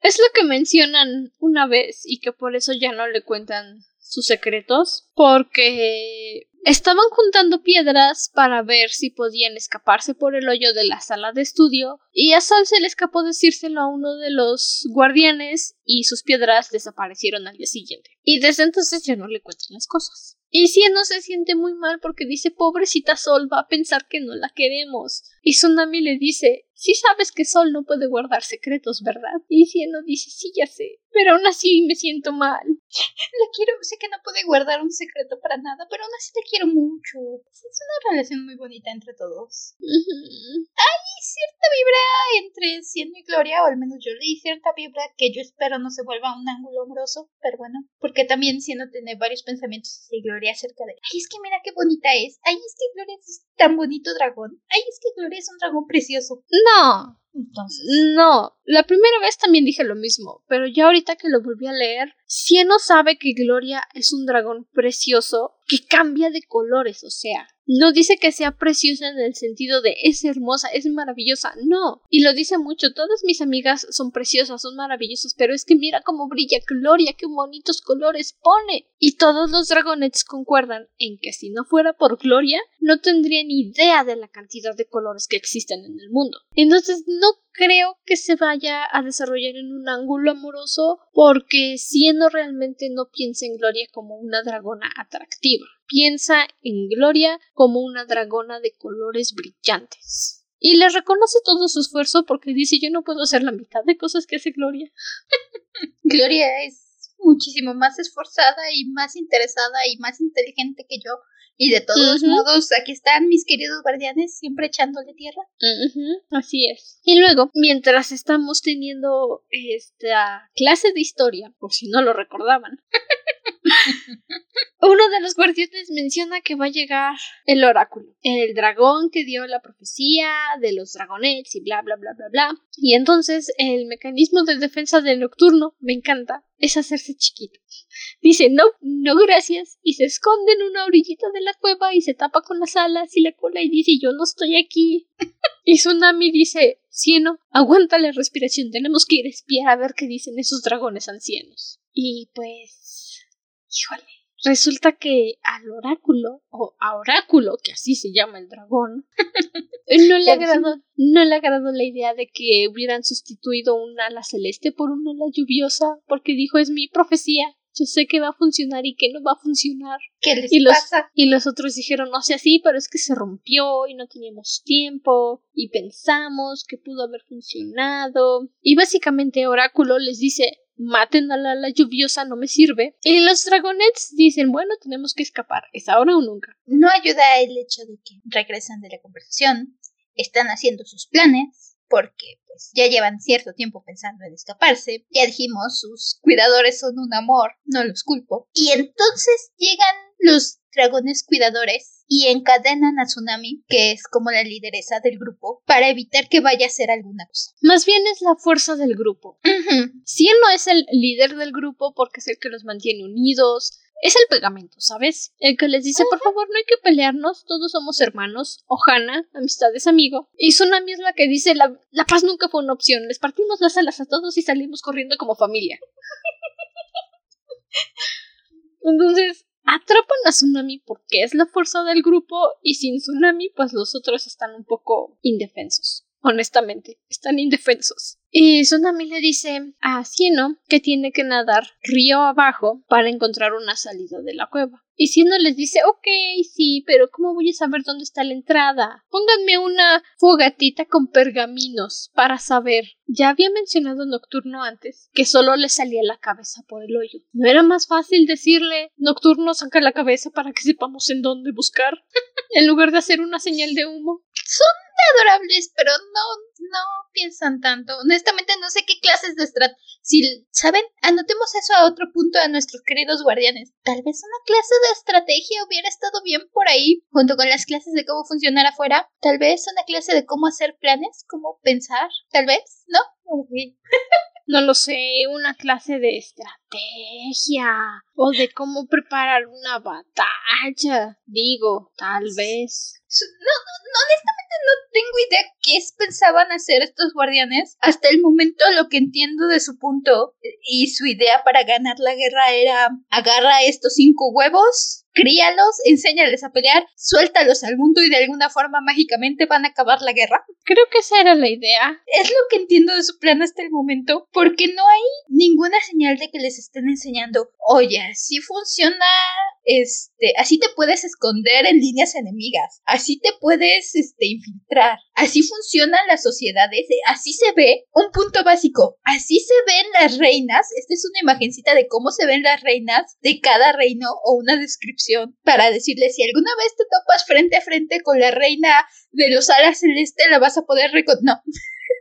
Es lo que mencionan una vez y que por eso ya no le cuentan sus secretos, porque estaban juntando piedras para ver si podían escaparse por el hoyo de la sala de estudio, y a Sal se le escapó decírselo a uno de los guardianes y sus piedras desaparecieron al día siguiente. Y desde entonces ya no le cuentan las cosas. Y no se siente muy mal porque dice pobrecita Sol va a pensar que no la queremos. Y Tsunami le dice Sí sabes que Sol no puede guardar secretos, ¿verdad? Y Cieno dice, sí, ya sé, pero aún así me siento mal. La quiero, sé que no puede guardar un secreto para nada, pero aún así te quiero mucho. Es una relación muy bonita entre todos. Hay cierta vibra entre Cieno y Gloria, o al menos yo leí cierta vibra que yo espero no se vuelva un ángulo amoroso, pero bueno, porque también Cieno tiene varios pensamientos hacia Gloria acerca de, ay, es que mira qué bonita es, ay, es que Gloria es tan bonito dragón, ay, es que Gloria es un dragón precioso. No. No, la primera vez también dije lo mismo, pero ya ahorita que lo volví a leer, Cieno sabe que Gloria es un dragón precioso que cambia de colores, o sea, no dice que sea preciosa en el sentido de es hermosa, es maravillosa, no. Y lo dice mucho, todas mis amigas son preciosas, son maravillosas, pero es que mira cómo brilla Gloria, qué bonitos colores pone. Y todos los dragonets concuerdan en que si no fuera por Gloria, no tendrían idea de la cantidad de colores que existen en el mundo. Entonces no creo que se vaya a desarrollar en un ángulo amoroso porque siendo realmente no piensa en Gloria como una dragona atractiva. Piensa en Gloria como una dragona de colores brillantes. Y le reconoce todo su esfuerzo porque dice yo no puedo hacer la mitad de cosas que hace Gloria. Gloria es muchísimo más esforzada y más interesada y más inteligente que yo. Y de todos modos, aquí están mis queridos guardianes siempre echándole tierra. Así es. Y luego, mientras estamos teniendo esta clase de historia, por si no lo recordaban, uno de los guardianes menciona que va a llegar el oráculo, el dragón que dio la profecía de los dragonets y bla bla bla bla bla. Y entonces el mecanismo de defensa del nocturno, me encanta, es hacerse chiquito. Dice no, no gracias, y se esconde en una orillita de la cueva y se tapa con las alas y la cola y dice yo no estoy aquí. y Tsunami dice Cieno, aguanta la respiración, tenemos que ir a espiar a ver qué dicen esos dragones ancianos. Y pues... híjole. Resulta que al oráculo, o a oráculo, que así se llama el dragón, no le agradó, no le agradó la idea de que hubieran sustituido un ala celeste por un ala lluviosa, porque dijo es mi profecía. Yo sé que va a funcionar y que no va a funcionar. ¿Qué les y pasa? y los otros dijeron, no sé así, pero es que se rompió y no teníamos tiempo y pensamos que pudo haber funcionado. Y básicamente Oráculo les dice, maten a la, la lluviosa, no me sirve. Y los dragonets dicen, bueno, tenemos que escapar, es ahora o nunca. No ayuda el hecho de que regresan de la conversación, están haciendo sus planes, porque pues ya llevan cierto tiempo pensando en escaparse. Ya dijimos, sus cuidadores son un amor, no los culpo. Y entonces llegan los dragones cuidadores y encadenan a Tsunami, que es como la lideresa del grupo, para evitar que vaya a hacer alguna cosa. Más bien es la fuerza del grupo. Si él no es el líder del grupo porque es el que los mantiene unidos, es el pegamento, ¿sabes? El que les dice, por favor, no hay que pelearnos, todos somos hermanos. Ojana, amistad es amigo. Y Tsunami es la que dice, la, la paz nunca fue una opción. Les partimos las alas a todos y salimos corriendo como familia. Entonces, atrapan a Tsunami porque es la fuerza del grupo y sin Tsunami, pues los otros están un poco indefensos honestamente, están indefensos. Y Tsunami le dice a Cieno que tiene que nadar río abajo para encontrar una salida de la cueva. Y Cieno les dice, ok, sí, pero ¿cómo voy a saber dónde está la entrada? Pónganme una fogatita con pergaminos para saber. Ya había mencionado Nocturno antes, que solo le salía la cabeza por el hoyo. ¿No era más fácil decirle, Nocturno saca la cabeza para que sepamos en dónde buscar? en lugar de hacer una señal de humo. Son adorables, pero no, no piensan tanto. Honestamente no sé qué clases de estrategia. Si, ¿saben? Anotemos eso a otro punto a nuestros queridos guardianes. Tal vez una clase de estrategia hubiera estado bien por ahí, junto con las clases de cómo funcionar afuera. Tal vez una clase de cómo hacer planes, cómo pensar, tal vez, ¿no? No lo sé, una clase de estrategia o de cómo preparar una batalla. Digo, tal vez. No, no, honestamente no tengo idea qué pensaban hacer estos guardianes. Hasta el momento lo que entiendo de su punto y su idea para ganar la guerra era agarra estos cinco huevos, críalos, enséñales a pelear, suéltalos al mundo y de alguna forma mágicamente van a acabar la guerra. Creo que esa era la idea. Es lo que entiendo de su plan hasta el momento, porque no hay ninguna señal de que les estén enseñando, oye, así funciona, este, así te puedes esconder en líneas enemigas, así te puedes, este, así funcionan las sociedades, así se ve, un punto básico, así se ven las reinas, esta es una imagencita de cómo se ven las reinas de cada reino o una descripción para decirle si alguna vez te topas frente a frente con la reina de los alas celeste, la vas a poder reconocer. No.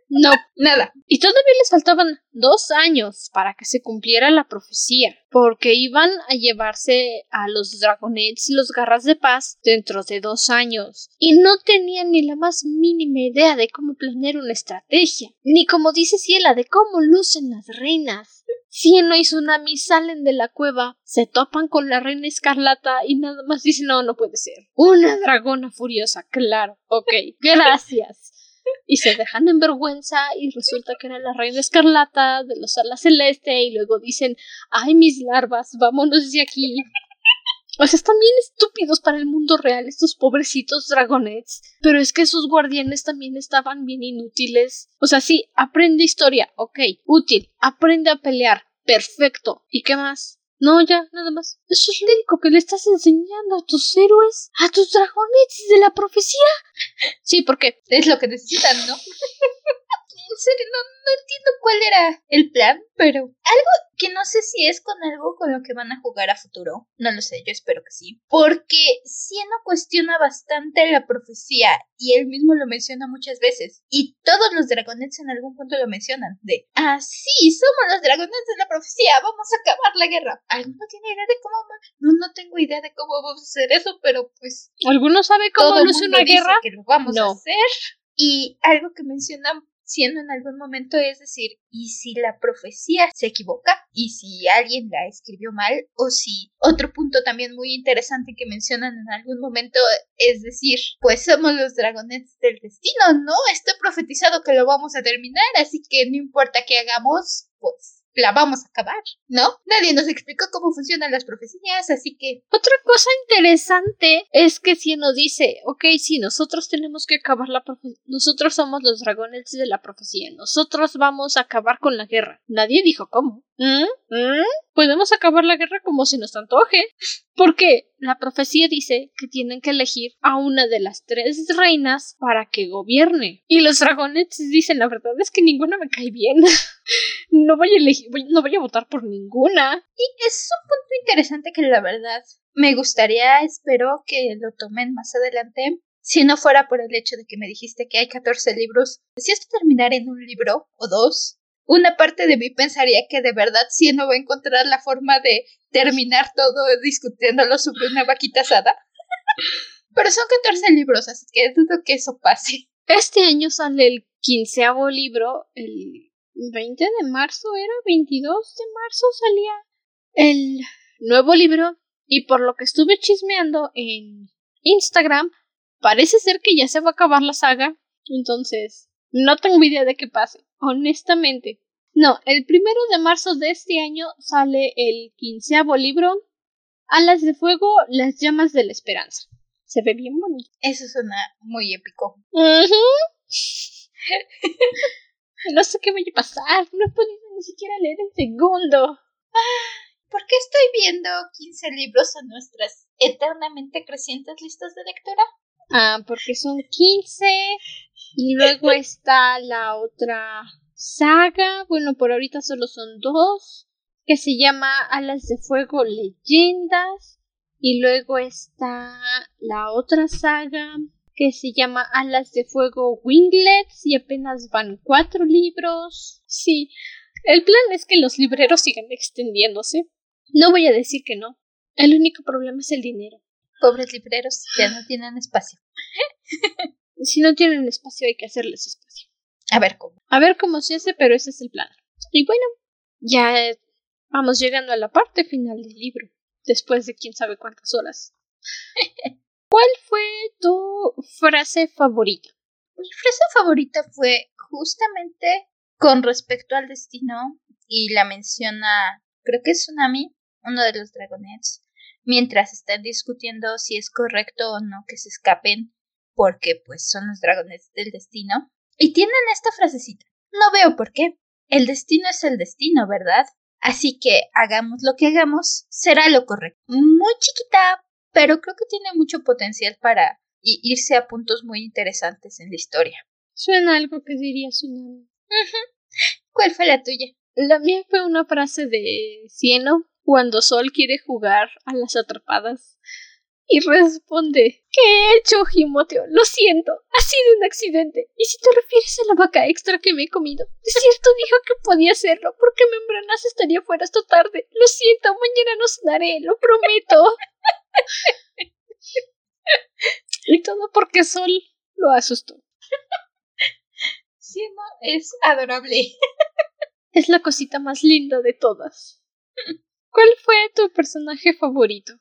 No, nada. Y todavía les faltaban dos años para que se cumpliera la profecía, porque iban a llevarse a los dragonets los garras de paz dentro de dos años, y no tenían ni la más mínima idea de cómo planear una estrategia, ni como dice Ciela, de cómo lucen las reinas. Cieno y Tsunami salen de la cueva, se topan con la reina escarlata y nada más dicen no, no puede ser. Una dragona furiosa, claro. Ok, gracias y se dejan en vergüenza y resulta que era la reina escarlata de los alas celeste y luego dicen ay mis larvas vámonos de aquí o sea, están bien estúpidos para el mundo real estos pobrecitos dragonets. Pero es que sus guardianes también estaban bien inútiles. O sea, sí, aprende historia, ok, útil. Aprende a pelear, perfecto. ¿Y qué más? No, ya, nada más. Eso es lo único que le estás enseñando a tus héroes, a tus dragones de la profecía. Sí, porque es lo que necesitan, ¿no? en serio, no, no entiendo cuál era el plan, pero algo que no sé si es con algo con lo que van a jugar a futuro. No lo sé, yo espero que sí. Porque Sieno cuestiona bastante la profecía y él mismo lo menciona muchas veces. Y todos los dragonets en algún punto lo mencionan. De, ah, sí, somos los dragonets de la profecía, vamos a acabar la guerra. ¿Alguno tiene idea de cómo? No, no tengo idea de cómo vamos a hacer eso, pero pues... ¿Alguno sabe cómo luce una guerra? Que lo vamos a hacer. Y algo que mencionan siendo en algún momento es decir, ¿y si la profecía se equivoca? ¿Y si alguien la escribió mal? O si otro punto también muy interesante que mencionan en algún momento es decir, pues somos los dragones del destino, ¿no? Está profetizado que lo vamos a terminar, así que no importa qué hagamos, pues la vamos a acabar, ¿no? Nadie nos explicó cómo funcionan las profecías, así que... Otra cosa interesante es que si nos dice, ok, sí, nosotros tenemos que acabar la profecía, nosotros somos los dragones de la profecía, nosotros vamos a acabar con la guerra. Nadie dijo cómo. ¿Mm? ¿Mm? Podemos acabar la guerra como si nos antoje. Porque la profecía dice que tienen que elegir a una de las tres reinas para que gobierne. Y los dragones dicen, la verdad es que ninguna me cae bien. no voy a elegir, no voy a votar por ninguna. Y es un punto interesante que la verdad me gustaría, espero que lo tomen más adelante. Si no fuera por el hecho de que me dijiste que hay 14 libros, si esto terminara en un libro o dos, una parte de mí pensaría que de verdad sí no va a encontrar la forma de terminar todo discutiéndolo sobre una vaquita asada. Pero son 14 libros, así que dudo que eso pase. Este año sale el quinceavo libro, el 20 de marzo era, 22 de marzo salía el nuevo libro y por lo que estuve chismeando en Instagram, parece ser que ya se va a acabar la saga, entonces no tengo idea de qué pase, honestamente. No, el primero de marzo de este año sale el quinceavo libro, Alas de Fuego, las llamas de la esperanza. Se ve bien bonito. Eso suena muy épico. no sé qué vaya a pasar, no he podido ni siquiera leer el segundo. ¿Por qué estoy viendo 15 libros en nuestras eternamente crecientes listas de lectura? Ah, porque son 15 y luego está la otra saga, bueno, por ahorita solo son dos, que se llama Alas de Fuego Leyendas y luego está la otra saga que se llama Alas de Fuego Winglets y apenas van cuatro libros. Sí, el plan es que los libreros sigan extendiéndose. No voy a decir que no. El único problema es el dinero. Pobres libreros, ya no tienen espacio. si no tienen espacio hay que hacerles espacio. A ver cómo. A ver cómo se hace, pero ese es el plan. Y bueno, ya vamos llegando a la parte final del libro, después de quién sabe cuántas horas. ¿Cuál fue tu frase favorita? Mi frase favorita fue justamente con respecto al destino y la menciona, creo que es Tsunami, uno de los dragonets, mientras están discutiendo si es correcto o no que se escapen porque pues son los dragones del destino. Y tienen esta frasecita. No veo por qué. El destino es el destino, ¿verdad? Así que hagamos lo que hagamos, será lo correcto. Muy chiquita, pero creo que tiene mucho potencial para irse a puntos muy interesantes en la historia. Suena algo que diría su nombre. ¿Cuál fue la tuya? La mía fue una frase de Cieno cuando Sol quiere jugar a las atrapadas y responde ¿Qué he hecho, Jimoteo? Lo siento, ha sido un accidente. Y si te refieres a la vaca extra que me he comido, de cierto dijo que podía hacerlo porque Membranas estaría fuera esta tarde. Lo siento, mañana no cenaré, lo prometo. y todo porque Sol lo asustó. Sí, no, es adorable. es la cosita más linda de todas. ¿Cuál fue tu personaje favorito?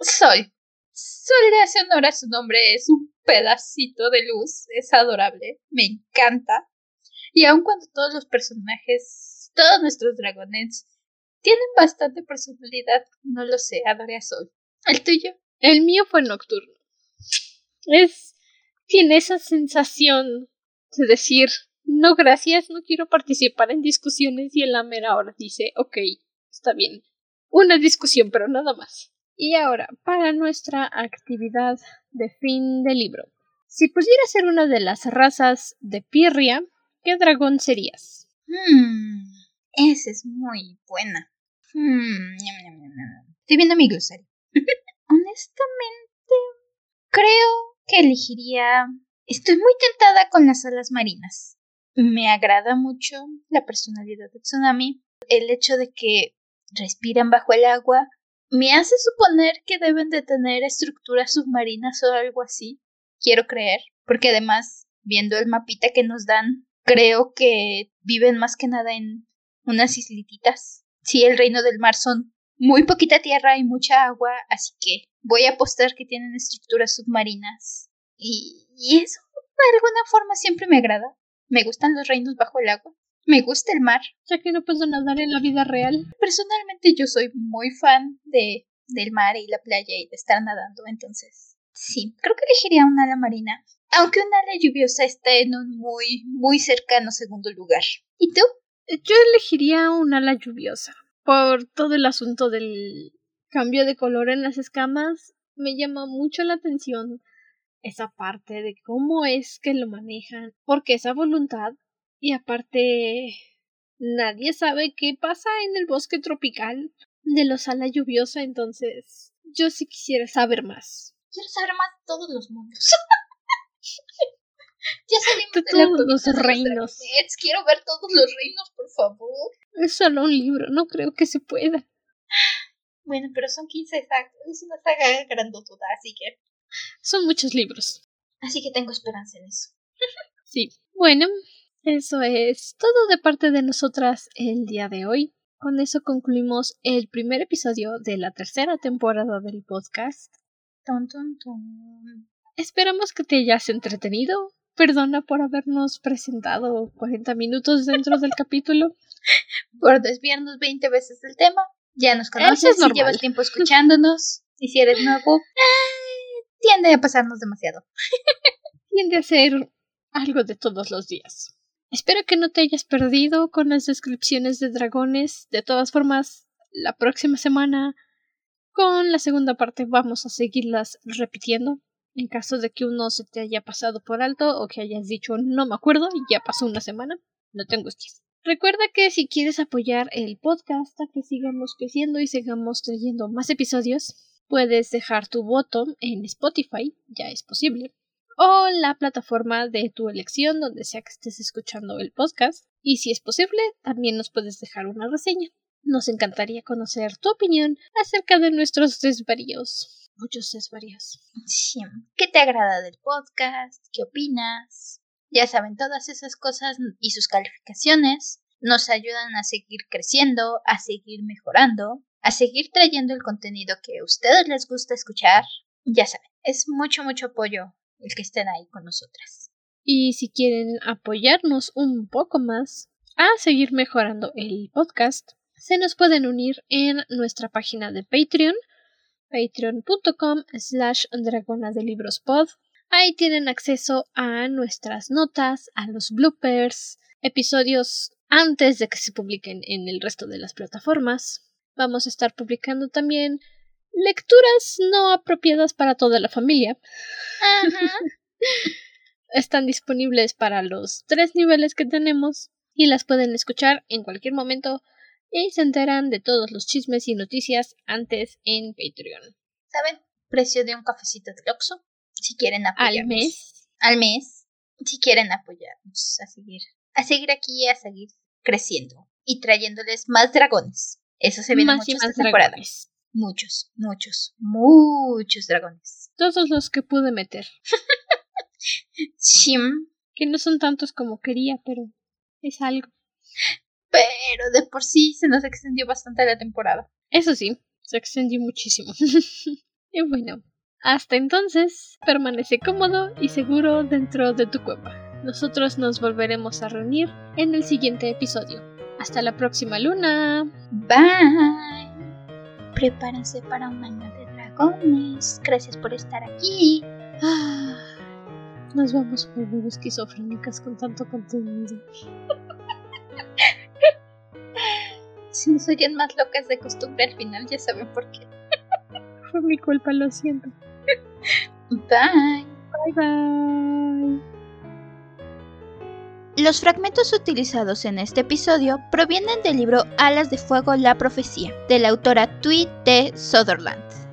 Sol. Sol le hace honor a su nombre, es un pedacito de luz, es adorable, me encanta. Y aun cuando todos los personajes, todos nuestros dragones, tienen bastante personalidad, no lo sé, adoré a Sol. ¿El tuyo? El mío fue nocturno. Es. tiene esa sensación de decir, no gracias, no quiero participar en discusiones y en la mera hora dice, ok, está bien, una discusión, pero nada más. Y ahora, para nuestra actividad de fin de libro. Si pudiera ser una de las razas de Pirria, ¿qué dragón serías? Hmm, esa es muy buena. Hmm, Estoy viendo mi glosario. Honestamente, creo que elegiría... Estoy muy tentada con las alas marinas. Me agrada mucho la personalidad de Tsunami, el hecho de que respiran bajo el agua, me hace suponer que deben de tener estructuras submarinas o algo así. Quiero creer, porque además, viendo el mapita que nos dan, creo que viven más que nada en unas islititas. Sí, el reino del mar son muy poquita tierra y mucha agua, así que voy a apostar que tienen estructuras submarinas. Y, y eso de alguna forma siempre me agrada. Me gustan los reinos bajo el agua. Me gusta el mar. Ya que no puedo nadar en la vida real. Personalmente yo soy muy fan de del mar y la playa y de estar nadando, entonces sí, creo que elegiría un ala marina, aunque un ala lluviosa está en un muy, muy cercano segundo lugar. ¿Y tú? Yo elegiría un ala lluviosa, por todo el asunto del cambio de color en las escamas, me llama mucho la atención esa parte de cómo es que lo manejan, porque esa voluntad y aparte, nadie sabe qué pasa en el bosque tropical de los ala lluviosa, entonces yo sí quisiera saber más. Quiero saber más de todos los mundos. ya salimos de, todos los reinos. Quiero ver todos los reinos, por favor. Es solo un libro, no creo que se pueda. Bueno, pero son 15 sagas. Es una saga grandotota, así que. Son muchos libros. Así que tengo esperanza en eso. sí. Bueno, eso es todo de parte de nosotras el día de hoy. Con eso concluimos el primer episodio de la tercera temporada del podcast. Esperamos que te hayas entretenido. Perdona por habernos presentado 40 minutos dentro del capítulo. Por desviarnos 20 veces del tema. Ya nos conoces, si llevas tiempo escuchándonos. Y si eres nuevo, eh, tiende a pasarnos demasiado. tiende a ser algo de todos los días. Espero que no te hayas perdido con las descripciones de dragones. De todas formas, la próxima semana con la segunda parte vamos a seguirlas repitiendo. En caso de que uno se te haya pasado por alto o que hayas dicho no me acuerdo ya pasó una semana, no te angusties. Recuerda que si quieres apoyar el podcast a que sigamos creciendo y sigamos trayendo más episodios, puedes dejar tu voto en Spotify, ya es posible o la plataforma de tu elección donde sea que estés escuchando el podcast. Y si es posible, también nos puedes dejar una reseña. Nos encantaría conocer tu opinión acerca de nuestros desvaríos. Muchos desvaríos. Sí. ¿Qué te agrada del podcast? ¿Qué opinas? Ya saben, todas esas cosas y sus calificaciones nos ayudan a seguir creciendo, a seguir mejorando, a seguir trayendo el contenido que a ustedes les gusta escuchar. Ya saben, es mucho, mucho apoyo el que estén ahí con nosotras. Y si quieren apoyarnos un poco más a seguir mejorando el podcast, se nos pueden unir en nuestra página de Patreon, patreon.com slash dragona de libros pod. Ahí tienen acceso a nuestras notas, a los bloopers, episodios antes de que se publiquen en el resto de las plataformas. Vamos a estar publicando también lecturas no apropiadas para toda la familia. Están disponibles para los tres niveles que tenemos y las pueden escuchar en cualquier momento y se enteran de todos los chismes y noticias antes en Patreon. ¿Saben? Precio de un cafecito de Oxxo. Si quieren apoyarnos. Al mes. Al mes. Si quieren apoyarnos a seguir. A seguir aquí, a seguir creciendo. Y trayéndoles más dragones. Eso se viene Más y mucho más esta temporada. dragones. Muchos, muchos, muchos dragones. Todos los que pude meter. Shim. Que no son tantos como quería, pero es algo. Pero de por sí se nos extendió bastante la temporada. Eso sí, se extendió muchísimo. y bueno, hasta entonces, permanece cómodo y seguro dentro de tu cueva. Nosotros nos volveremos a reunir en el siguiente episodio. Hasta la próxima luna. Bye. Prepárense para un año de dragones. Gracias por estar aquí. Ah, Nos vamos a volver esquizofrénicas con tanto contenido. Si nos oyen más locas de costumbre al final, ya saben por qué. Fue mi culpa, lo siento. Bye. Bye bye. Los fragmentos utilizados en este episodio provienen del libro Alas de Fuego, la profecía, de la autora Tweet T. Sutherland.